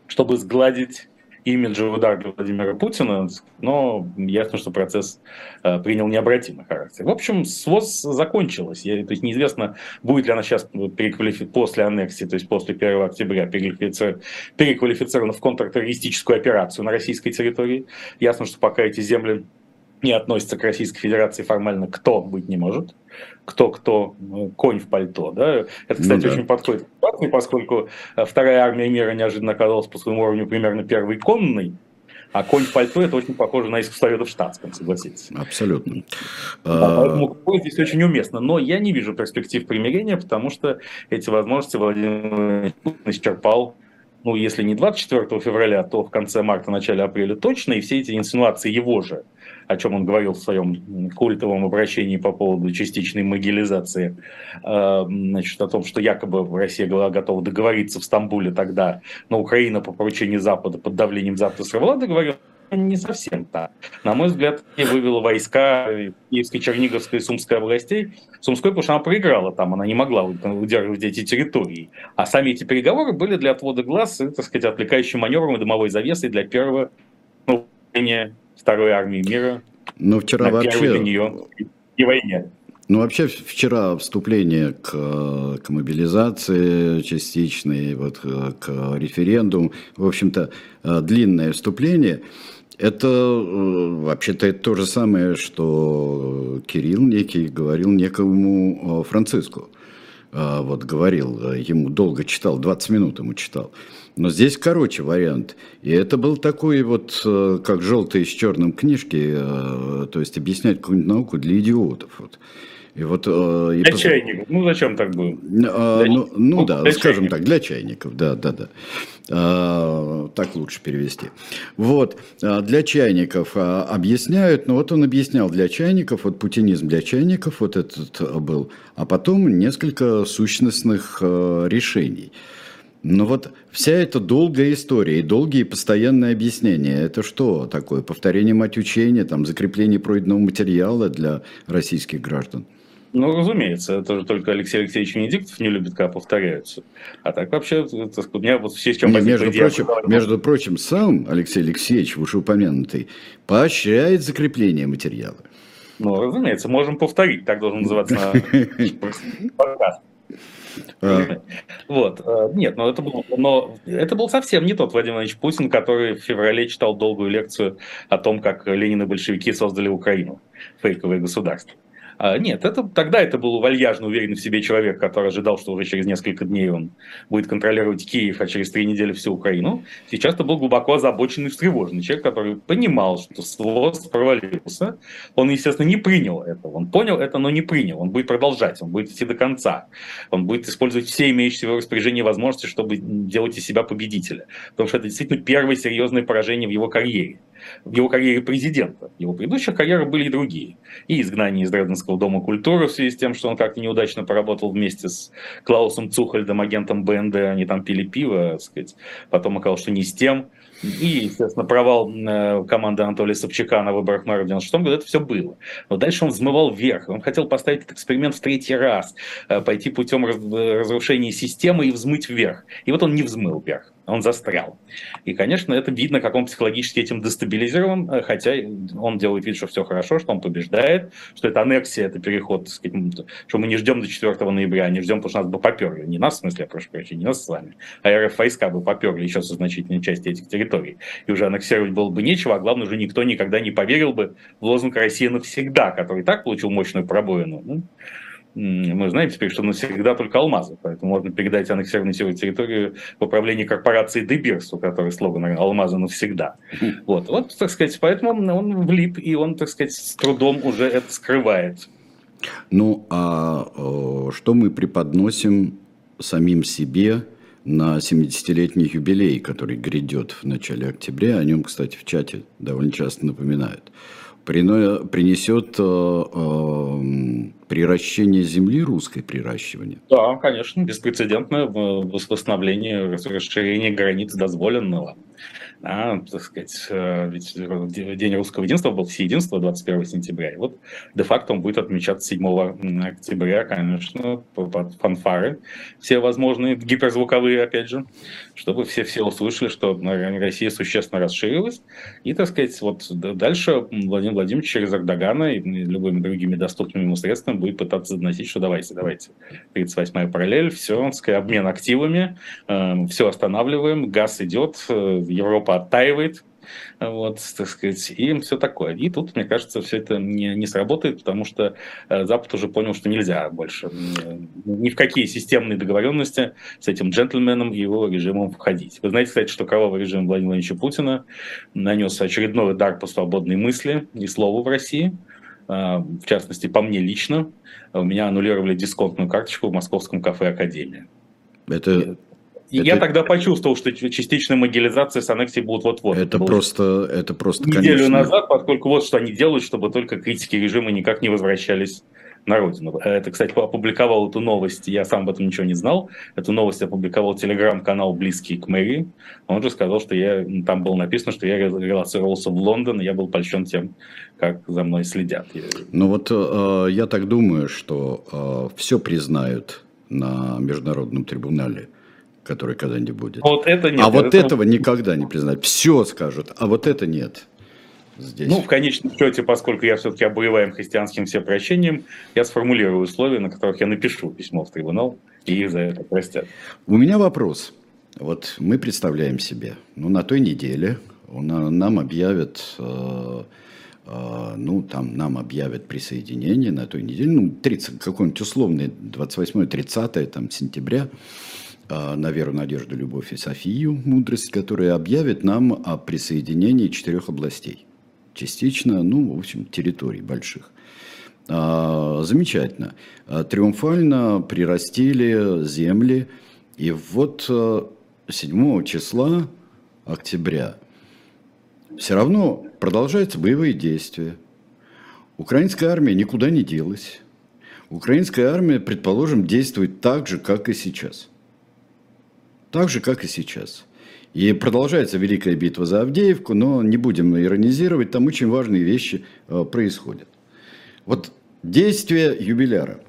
чтобы сгладить имиджевый удар для Владимира Путина, но ясно, что процесс э, принял необратимый характер. В общем, СВОЗ закончилась. Я, то есть неизвестно, будет ли она сейчас переквалифи... после аннексии, то есть после 1 октября переквалифици... переквалифицирована в контртеррористическую операцию на российской территории. Ясно, что пока эти земли не относится к Российской Федерации формально, кто быть не может, кто-кто, ну, конь в пальто. Да? Это, кстати, ну, да. очень подходит к поскольку э, вторая армия мира неожиданно оказалась по своему уровню примерно первой конной, а конь в пальто это очень похоже на искусствоведа в штатском, согласитесь. Абсолютно. Да, поэтому какое здесь очень уместно. Но я не вижу перспектив примирения, потому что эти возможности Владимир Путин исчерпал ну, если не 24 февраля, то в конце марта, начале апреля точно, и все эти инсинуации его же, о чем он говорил в своем культовом обращении по поводу частичной могилизации, э, значит, о том, что якобы Россия была готова договориться в Стамбуле тогда, но Украина по поручению Запада под давлением Запада сорвала договоренность, не совсем так. На мой взгляд, не вывела войска Киевской, Черниговской и Сумской областей. Сумской, потому что она проиграла там, она не могла удерживать эти территории. А сами эти переговоры были для отвода глаз, так сказать, отвлекающим маневром и дымовой завесой для первого ну, второй армии мира. Но вчера вообще... для нее и войне. Ну, вообще, вчера вступление к, к мобилизации частичной, вот, к референдуму, в общем-то, длинное вступление – это э, вообще-то это то же самое, что Кирилл некий говорил некому э, Франциску. Э, вот говорил, ему долго читал, 20 минут ему читал. Но здесь короче вариант. И это был такой вот, как желтые с черным книжки, то есть объяснять какую-нибудь науку для идиотов. Вот. И вот, э, для пос... чайников. Ну, зачем так было? А, ну, ну, ну, да, скажем чайников. так, для чайников, да, да, да. А, так лучше перевести. Вот, а, для чайников а, объясняют, ну вот он объяснял для чайников, вот путинизм для чайников вот этот был, а потом несколько сущностных решений. Но вот вся эта долгая история и долгие постоянные объяснения, это что такое? Повторение мать учения, там, закрепление пройденного материала для российских граждан? Ну, разумеется, это же только Алексей Алексеевич Венедиктов не любит, когда повторяются. А так вообще, так, у меня вот все, с чем не, между, прочим, между прочим, сам Алексей Алексеевич, вышеупомянутый, поощряет закрепление материала. Ну, разумеется, можем повторить, так должен называться подкаст. А. Вот. Э, нет, но это, был, но это был совсем не тот Владимир Владимирович Путин, который в феврале читал долгую лекцию о том, как Ленин и большевики создали Украину, фейковое государство. А, нет, это, тогда это был вальяжно уверенный в себе человек, который ожидал, что уже через несколько дней он будет контролировать Киев, а через три недели всю Украину. Сейчас это был глубоко озабоченный, встревоженный человек, который понимал, что СВОЗ провалился. Он, естественно, не принял этого. Он понял это, но не принял. Он будет продолжать, он будет идти до конца. Он будет использовать все имеющиеся в его распоряжении возможности, чтобы делать из себя победителя. Потому что это действительно первое серьезное поражение в его карьере в его карьере президента. Его предыдущих карьерах были и другие. И изгнание из Дрезденского дома культуры в связи с тем, что он как-то неудачно поработал вместе с Клаусом Цухальдом, агентом БНД, они там пили пиво, так сказать. Потом оказалось, что не с тем. И, естественно, провал э, команды Анатолия Собчака на выборах мэра в 96 году, это все было. Но дальше он взмывал вверх. Он хотел поставить этот эксперимент в третий раз, э, пойти путем разрушения системы и взмыть вверх. И вот он не взмыл вверх он застрял. И, конечно, это видно, как он психологически этим дестабилизирован, э, хотя он делает вид, что все хорошо, что он побеждает, что это аннексия, это переход, сказать, что мы не ждем до 4 ноября, не ждем, потому что нас бы поперли. Не нас, в смысле, я прошу прощения, не нас с вами, а РФ войска бы поперли еще со значительной части этих территорий. И уже аннексировать было бы нечего, а главное, уже никто никогда не поверил бы в лозунг «Россия навсегда», который так получил мощную пробоину. Ну, мы знаем теперь, что навсегда только алмазы, поэтому можно передать аннексированную территорию в управлении корпорации Дебирс, у которой слоган «Алмазы навсегда». Вот, вот, так сказать, поэтому он влип, и он, так сказать, с трудом уже это скрывает. Ну, а что мы преподносим самим себе на 70-летний юбилей, который грядет в начале октября. О нем, кстати, в чате довольно часто напоминают. Принесет приращение земли русской приращивание? Да, конечно, беспрецедентное восстановление, расширение границ дозволенного а, так сказать, э, ведь День русского единства был всеединство 21 сентября, и вот де-факто он будет отмечаться 7 октября, конечно, под фанфары, все возможные, гиперзвуковые, опять же, чтобы все, все услышали, что Россия существенно расширилась, и, так сказать, вот дальше Владимир Владимирович через Эрдогана и любыми другими доступными ему средствами будет пытаться доносить, что давайте, давайте, 38-я параллель, все, сказать, обмен активами, э, все останавливаем, газ идет, э, Европа оттаивает, вот, так сказать, и все такое. И тут, мне кажется, все это не, не сработает, потому что э, Запад уже понял, что нельзя больше ни в какие системные договоренности с этим джентльменом и его режимом входить. Вы знаете, кстати, что кровавый режим Владимира Владимировича Путина нанес очередной удар по свободной мысли и слову в России, э, в частности, по мне лично. У меня аннулировали дисконтную карточку в московском кафе «Академия». Это это... Я тогда почувствовал, что частичная могилизация с аннексией будут вот-вот. Это просто, это просто, Неделю конечно... назад, поскольку вот что они делают, чтобы только критики режима никак не возвращались на родину. Это, кстати, опубликовал эту новость, я сам об этом ничего не знал. Эту новость опубликовал телеграм-канал, близкий к мэрии. Он же сказал, что я, там было написано, что я релацировался в Лондон, и я был польщен тем, как за мной следят. Ну вот э, я так думаю, что э, все признают на международном трибунале который когда-нибудь будет. Вот это нет. А вот это... этого никогда не признать. Все скажут, а вот это нет. Здесь. Ну, в конечном счете, поскольку я все-таки обуреваем христианским все прощением, я сформулирую условия, на которых я напишу письмо в трибунал, и за это простят. У меня вопрос. Вот мы представляем себе, ну, на той неделе нам объявят, э, э, ну, там нам объявят присоединение на той неделе, ну, 30, какой-нибудь условный 28-30 там, сентября, а, на веру, надежду, любовь и Софию, мудрость, которая объявит нам о присоединении четырех областей. Частично, ну, в общем, территорий больших. А, замечательно. А, триумфально прирастили земли. И вот 7 числа октября все равно продолжаются боевые действия. Украинская армия никуда не делась. Украинская армия, предположим, действует так же, как и сейчас – так же, как и сейчас. И продолжается Великая битва за Авдеевку, но не будем иронизировать, там очень важные вещи э, происходят. Вот действие юбиляра.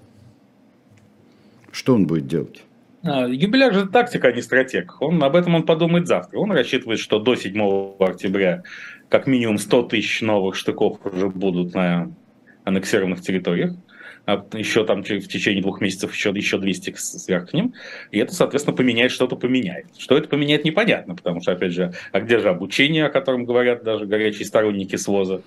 Что он будет делать? А, юбиляр же тактика, а не стратег. Он, об этом он подумает завтра. Он рассчитывает, что до 7 октября как минимум 100 тысяч новых штыков уже будут на аннексированных территориях. А еще там в течение двух месяцев еще, еще 200 сверх ним, и это, соответственно, поменяет, что-то поменяет. Что это поменяет, непонятно, потому что, опять же, а где же обучение, о котором говорят даже горячие сторонники СВОЗа,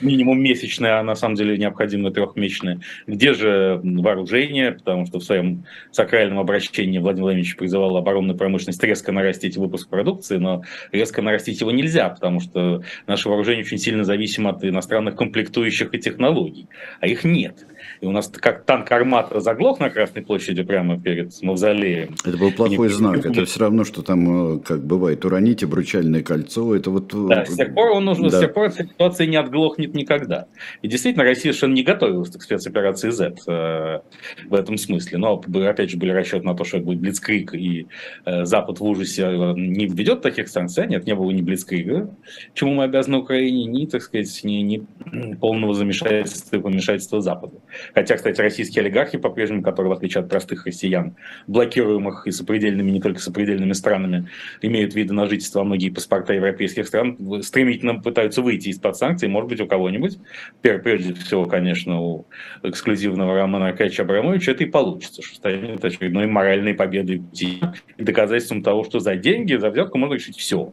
минимум месячное, а на самом деле необходимо трехмесячное, где же вооружение, потому что в своем сакральном обращении Владимир Владимирович призывал оборонную промышленность резко нарастить выпуск продукции, но резко нарастить его нельзя, потому что наше вооружение очень сильно зависимо от иностранных комплектующих и технологий, а их нет. И у нас как танк «Армата» заглох на Красной площади прямо перед мавзолеем. Это был плохой не... знак. Это все равно, что там, э, как бывает, уронить обручальное кольцо. Это вот... Э, да, с тех пор, он нужен, да. с тех пор ситуация не отглохнет никогда. И действительно, Россия совершенно не готовилась к спецоперации Z э, в этом смысле. Но, опять же, были расчеты на то, что это будет Блицкрик, и э, Запад в ужасе э, не введет таких санкций. Нет, не было ни Блицкрига, чему мы обязаны Украине, ни, так сказать, ни, ни полного замешательства и помешательства Запада. Хотя, кстати, российские олигархи по-прежнему, которые, в отличие от простых россиян, блокируемых и сопредельными, не только сопредельными странами, имеют виды на жительство, а многие паспорта европейских стран, стремительно пытаются выйти из-под санкций. Может быть, у кого-нибудь, прежде всего, конечно, у эксклюзивного Романа Аркадьевича Абрамовича, это и получится, что станет очередной моральной победой и доказательством того, что за деньги, за взятку можно решить все.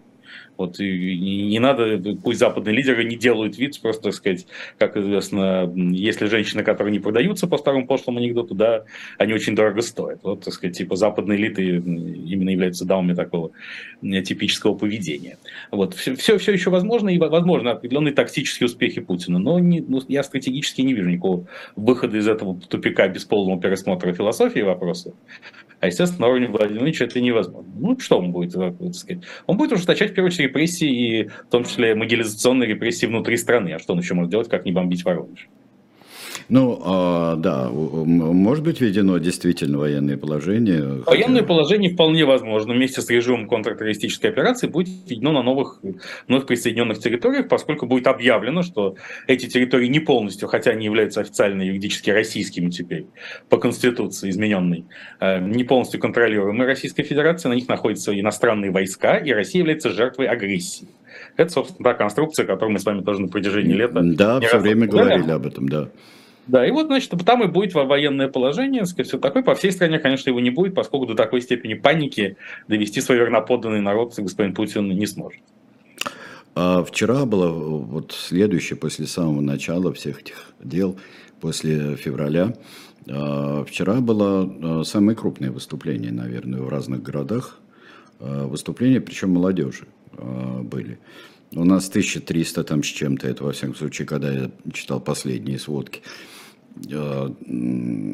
Вот и не надо, пусть западные лидеры не делают вид, просто, так сказать, как известно, если женщины, которые не продаются по старому пошлому анекдоту, да, они очень дорого стоят. Вот, так сказать, типа западные элиты именно являются дамами такого типического поведения. Вот, все, все, все еще возможно, и возможно определенные тактические успехи Путина, но не, ну, я стратегически не вижу никакого выхода из этого тупика без полного пересмотра философии вопроса. А, естественно, на уровне Владимира Владимировича это невозможно. Ну, что он будет, так сказать? Он будет ужесточать, в первую очередь, репрессии, и в том числе могилизационные репрессии внутри страны. А что он еще может делать, как не бомбить Воронеж? Ну, а, да, может быть введено действительно военное положение. Военное хотя... положение вполне возможно. Вместе с режимом контртеррористической операции будет введено на новых, вновь присоединенных территориях, поскольку будет объявлено, что эти территории не полностью, хотя они являются официально юридически российскими теперь, по Конституции измененной, э, не полностью контролируемой Российской Федерацией, на них находятся иностранные войска, и Россия является жертвой агрессии. Это, собственно, та конструкция, которую мы с вами тоже на протяжении лета... Да, все время говорили об этом, да. Да, и вот, значит, там и будет военное положение, все такое. По всей стране, конечно, его не будет, поскольку до такой степени паники довести свой верноподданный народ господин Путин не сможет. А вчера было вот следующее, после самого начала всех этих дел, после февраля, а, вчера было а, самое крупное выступление, наверное, в разных городах. А, выступления, причем молодежи были. У нас 1300 там с чем-то, это во всяком случае, когда я читал последние сводки, э,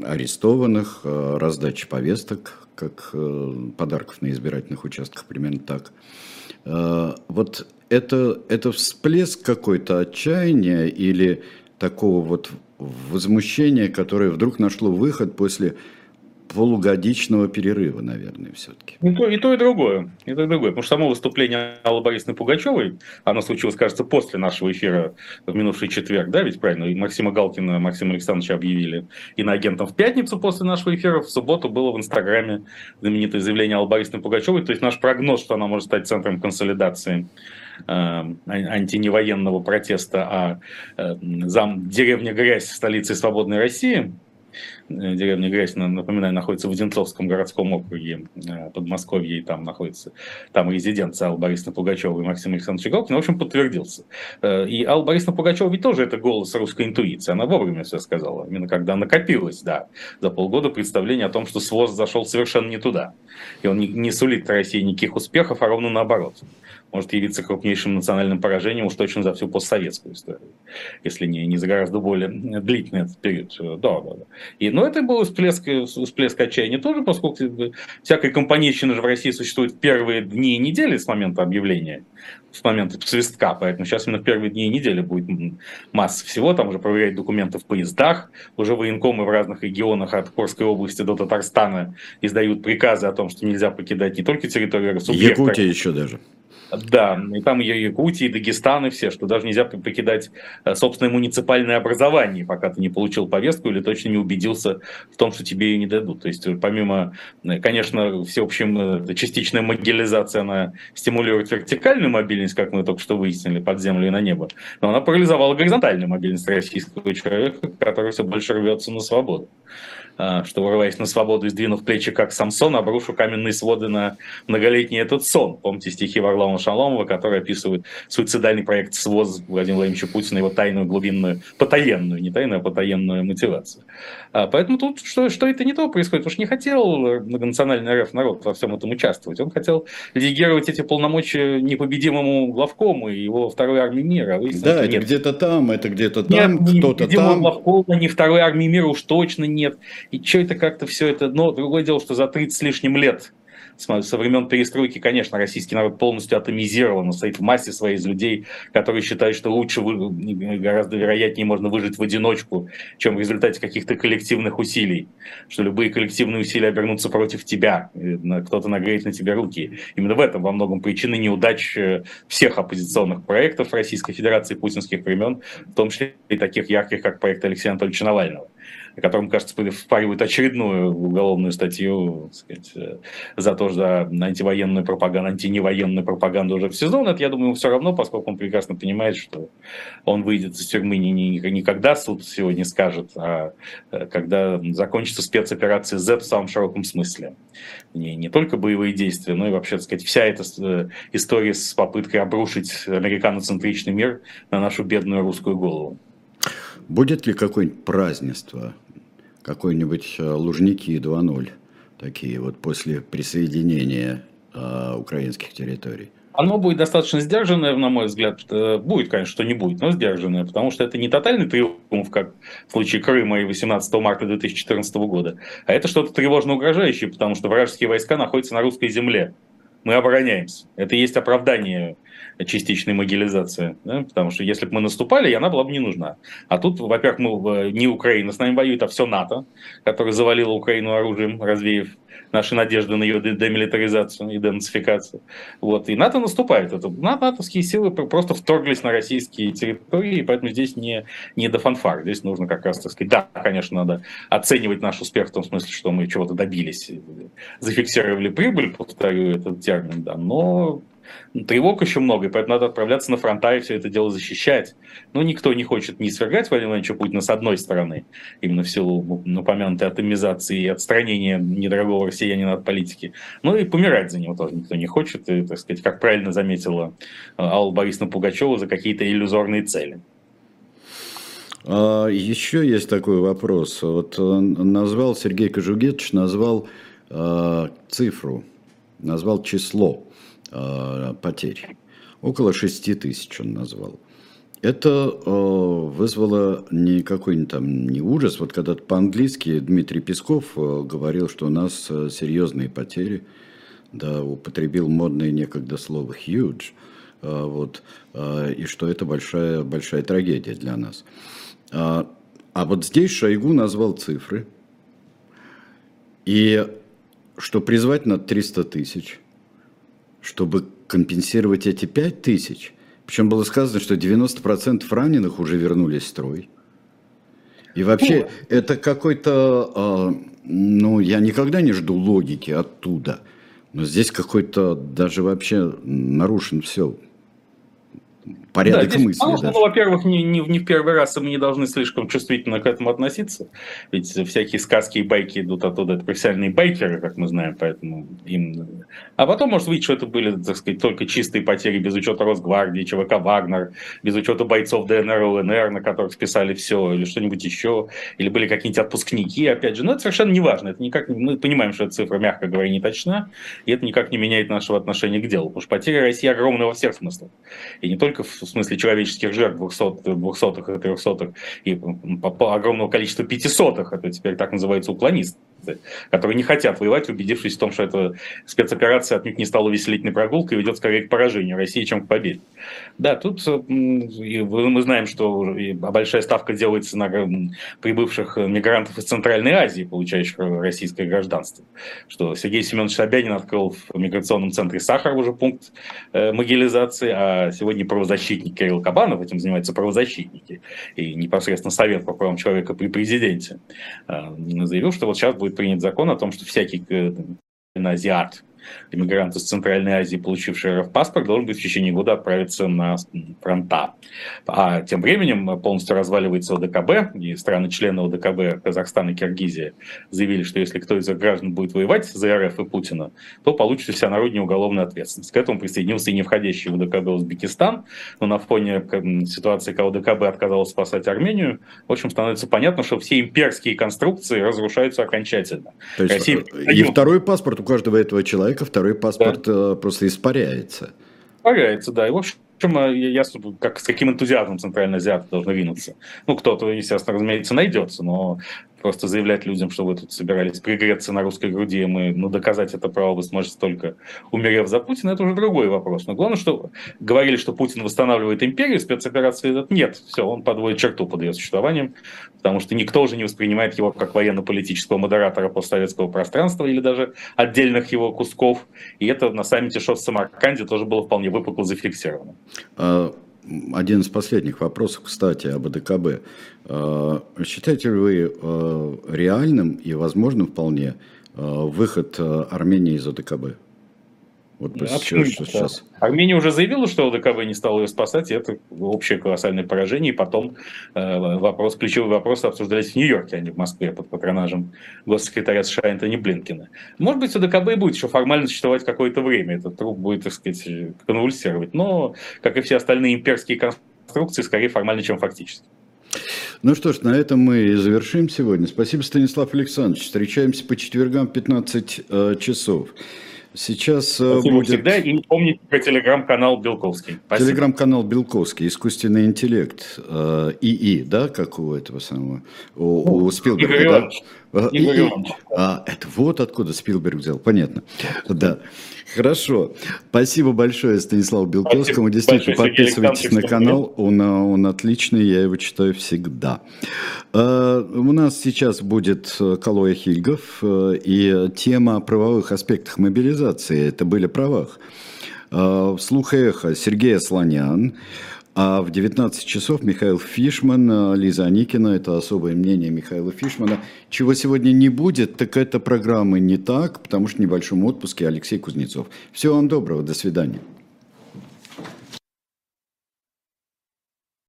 арестованных, э, раздача повесток, как э, подарков на избирательных участках, примерно так. Вот это, это всплеск какой-то отчаяния или такого вот возмущения, которое вдруг нашло выход после полугодичного перерыва, наверное, все-таки. И то, и то, и другое. И то, и другое. Потому что само выступление Аллы Борисовны Пугачевой, оно случилось, кажется, после нашего эфира в минувший четверг, да, ведь правильно? И Максима Галкина, Максима Александровича объявили иноагентом в пятницу после нашего эфира. В субботу было в Инстаграме знаменитое заявление Аллы Борисовны Пугачевой. То есть наш прогноз, что она может стать центром консолидации э, антиневоенного протеста, а э, зам деревня Грязь столицы свободной России – деревня Грязь, напоминаю, находится в Одинцовском городском округе э, Подмосковье, и там находится там резиденция Аллы Борисовны Пугачева и Максима Александровича Галкина, в общем, подтвердился. Э, и Алла Борисовна Пугачева ведь тоже это голос русской интуиции, она вовремя все сказала, именно когда накопилось, да, за полгода представление о том, что СВОЗ зашел совершенно не туда, и он не, не сулит России никаких успехов, а ровно наоборот может явиться крупнейшим национальным поражением уж точно за всю постсоветскую историю, если не, не за гораздо более длительный этот период. Да, да, да. И, но это был всплеск, всплеск отчаяния тоже, поскольку всякая компанейщина же в России существует в первые дни и недели с момента объявления, с момента свистка, поэтому сейчас именно в первые дни и недели будет масса всего, там уже проверять документы в поездах, уже военкомы в разных регионах от Курской области до Татарстана издают приказы о том, что нельзя покидать не только территорию субъекта. Якутия еще даже. Да, и там и Якутия, и Дагестан, и все, что даже нельзя покидать э, собственное муниципальное образование, пока ты не получил повестку или точно не убедился в том, что тебе ее не дадут. То есть э, помимо, э, конечно, всеобщем частичная могилизация, она стимулирует вертикальную мобильность, как мы только что выяснили, под землю и на небо, но она парализовала горизонтальную мобильность российского человека, который все больше рвется на свободу. А, что, вырываясь на свободу и сдвинув плечи, как Самсон, обрушу каменные своды на многолетний этот сон. Помните стихи Варлама Шаломова, которые описывают суицидальный проект СВОЗ Владимира Владимировича Путина, его тайную, глубинную, потаенную, не тайную, а потаенную мотивацию. А, поэтому тут что, что это не то происходит. Уж не хотел многонациональный РФ народ во всем этом участвовать. Он хотел делегировать эти полномочия непобедимому главкому и его второй армии мира. Выяснилось, да, это где-то там, это где-то там, кто-то там. Главкома, ни второй армии мира уж точно нет. И что это как-то все это... Но другое дело, что за 30 с лишним лет со времен перестройки, конечно, российский народ полностью атомизирован, стоит в массе своей из людей, которые считают, что лучше, гораздо вероятнее можно выжить в одиночку, чем в результате каких-то коллективных усилий, что любые коллективные усилия обернутся против тебя, кто-то нагреет на тебя руки. Именно в этом во многом причины неудач э, всех оппозиционных проектов Российской Федерации путинских времен, в том числе и таких ярких, как проект Алексея Анатольевича Навального которым, кажется, впаривают очередную уголовную статью сказать, э, за то, что антивоенную пропаганду, антиневоенную пропаганду уже в сезон, это, я думаю, все равно, поскольку он прекрасно понимает, что он выйдет из тюрьмы не, не, не когда суд сегодня скажет, а э, когда закончится спецоперация Z в самом широком смысле. Не, не только боевые действия, но и вообще, так сказать, вся эта э, история с попыткой обрушить американоцентричный мир на нашу бедную русскую голову. Будет ли какое-нибудь празднество, какой-нибудь э, Лужники 2.0, такие вот после присоединения э, украинских территорий? Оно будет достаточно сдержанное, на мой взгляд. Э, будет, конечно, что не будет, но сдержанное, потому что это не тотальный триумф, как в случае Крыма и 18 марта 2014 года, а это что-то тревожно угрожающее, потому что вражеские войска находятся на русской земле. Мы обороняемся. Это и есть оправдание частичной могилизации. Да? Потому что если бы мы наступали, она была бы не нужна. А тут, во-первых, мы, не Украина с нами воюет, а все НАТО, которое завалило Украину оружием, развеяв наши надежды на ее демилитаризацию и денацификацию. Вот. И НАТО наступает. Это, натовские силы просто вторглись на российские территории, поэтому здесь не, не до фанфар. Здесь нужно как раз, так сказать, да, конечно, надо оценивать наш успех в том смысле, что мы чего-то добились, зафиксировали прибыль, повторю этот термин, да, но Тревог еще много, и поэтому надо отправляться на фронта и все это дело защищать. Но никто не хочет не свергать Владимира Владимировича Путина с одной стороны, именно в силу упомянутой атомизации и отстранения недорогого россиянина от политики, но и помирать за него тоже никто не хочет, и, так сказать, как правильно заметила э, Алла Борисовна Пугачева, за какие-то иллюзорные цели. А, еще есть такой вопрос. Вот назвал Сергей Кожугетович, назвал э, цифру, назвал число э, потерь. Около 6 тысяч он назвал. Это э, вызвало не какой-нибудь там не ужас. Вот когда по-английски Дмитрий Песков э, говорил, что у нас э, серьезные потери, да, употребил модное некогда слово huge, э, вот, и что это большая, большая трагедия для нас. А, а вот здесь Шойгу назвал цифры, и что призвать на 300 тысяч – чтобы компенсировать эти 5 тысяч. Причем было сказано, что 90% раненых уже вернулись в строй. И вообще, О. это какой-то, э, ну, я никогда не жду логики оттуда. Но здесь какой-то даже вообще нарушен все порядок да, мысли. Потому, ну, во-первых, не, не, не в первый раз мы не должны слишком чувствительно к этому относиться. Ведь всякие сказки и байки идут оттуда. Это профессиональные байкеры, как мы знаем, поэтому им... А потом, может быть, что это были, так сказать, только чистые потери, без учета Росгвардии, ЧВК «Вагнер», без учета бойцов ДНР, ЛНР, на которых списали все, или что-нибудь еще, или были какие-нибудь отпускники, опять же. Но это совершенно не важно. Это никак... Мы понимаем, что эта цифра, мягко говоря, не точна, и это никак не меняет нашего отношения к делу. Потому что потери России огромны во всех смыслах. И не только в в смысле человеческих жертв 200, 200 и 300 и по огромного количества 500 это теперь так называется уклонисты, которые не хотят воевать, убедившись в том, что эта спецоперация отнюдь не стала веселительной прогулкой и ведет скорее к поражению России, чем к победе. Да, тут мы знаем, что большая ставка делается на прибывших мигрантов из Центральной Азии, получающих российское гражданство. Что Сергей Семенович Собянин открыл в миграционном центре Сахар уже пункт э, могилизации, а сегодня правозащитник Кирилл Кабанов, этим занимаются правозащитники, и непосредственно Совет по правам человека при президенте, а, заявил, что вот сейчас будет принят закон о том, что всякий э, азиат, иммигрант из Центральной Азии, получивший РФ-паспорт, должен быть в течение года отправиться на фронта. А тем временем полностью разваливается ОДКБ, и страны-члены ОДКБ, Казахстан и Киргизия, заявили, что если кто из их граждан будет воевать за РФ и Путина, то получит вся народная уголовная ответственность. К этому присоединился и не входящий в ОДКБ Узбекистан, но на фоне ситуации, когда ОДКБ отказалась спасать Армению, в общем, становится понятно, что все имперские конструкции разрушаются окончательно. То есть, Россия... Э, и второй паспорт у каждого этого человека человека второй паспорт да. Э, просто испаряется. Испаряется, да. И, в общем, я, как, с каким энтузиазмом центральный азиаты должны винуться. Ну, кто-то, естественно, разумеется, найдется, но просто заявлять людям, что вы тут собирались пригреться на русской груди, мы, ну, доказать это право вы сможете только умерев за Путина, это уже другой вопрос. Но главное, что говорили, что Путин восстанавливает империю, спецоперации этот нет. Все, он подводит черту под ее существованием, потому что никто уже не воспринимает его как военно-политического модератора постсоветского пространства или даже отдельных его кусков. И это на саммите ШОС в Самарканде тоже было вполне выпукло зафиксировано. А, один из последних вопросов, кстати, об АДКБ. Э, считаете ли вы э, реальным и возможным вполне выход Армении из АДКБ? Вот почему что сейчас... Армения уже заявила, что ЛДКБ не стал ее спасать, и это общее колоссальное поражение. И потом э, вопрос, ключевой вопрос обсуждались в Нью-Йорке, а не в Москве под патронажем госсекретаря США Энтони Блинкина. Может быть, ЛДКБ и будет еще формально существовать какое-то время. Этот труп будет, так сказать, конвульсировать. Но, как и все остальные имперские конструкции, скорее формально, чем фактически. Ну что ж, на этом мы и завершим сегодня. Спасибо, Станислав Александрович. Встречаемся по четвергам в 15 э, часов. Сейчас э, Спасибо будет... всегда. И помните про телеграм-канал Белковский. Спасибо. Телеграм-канал Белковский, искусственный интеллект, э, ИИ, да, как у этого самого, у, у Спилберга, Игорь да? Игорь Иванович. А, это вот откуда Спилберг взял, понятно. Да. Хорошо. Спасибо большое Станиславу Белковскому. Спасибо Действительно, большое, подписывайтесь на канал. Он, он отличный, я его читаю всегда. Uh, у нас сейчас будет э, Калоя Хильгов и тема о правовых аспектах мобилизации. Это были правах. Вслух эхо Сергей Слонян. А в 19 часов Михаил Фишман, э, Лиза Аникина, это особое мнение Михаила Фишмана. Чего сегодня не будет, так это программы не так, потому что в небольшом отпуске Алексей Кузнецов. Всего вам доброго, до свидания.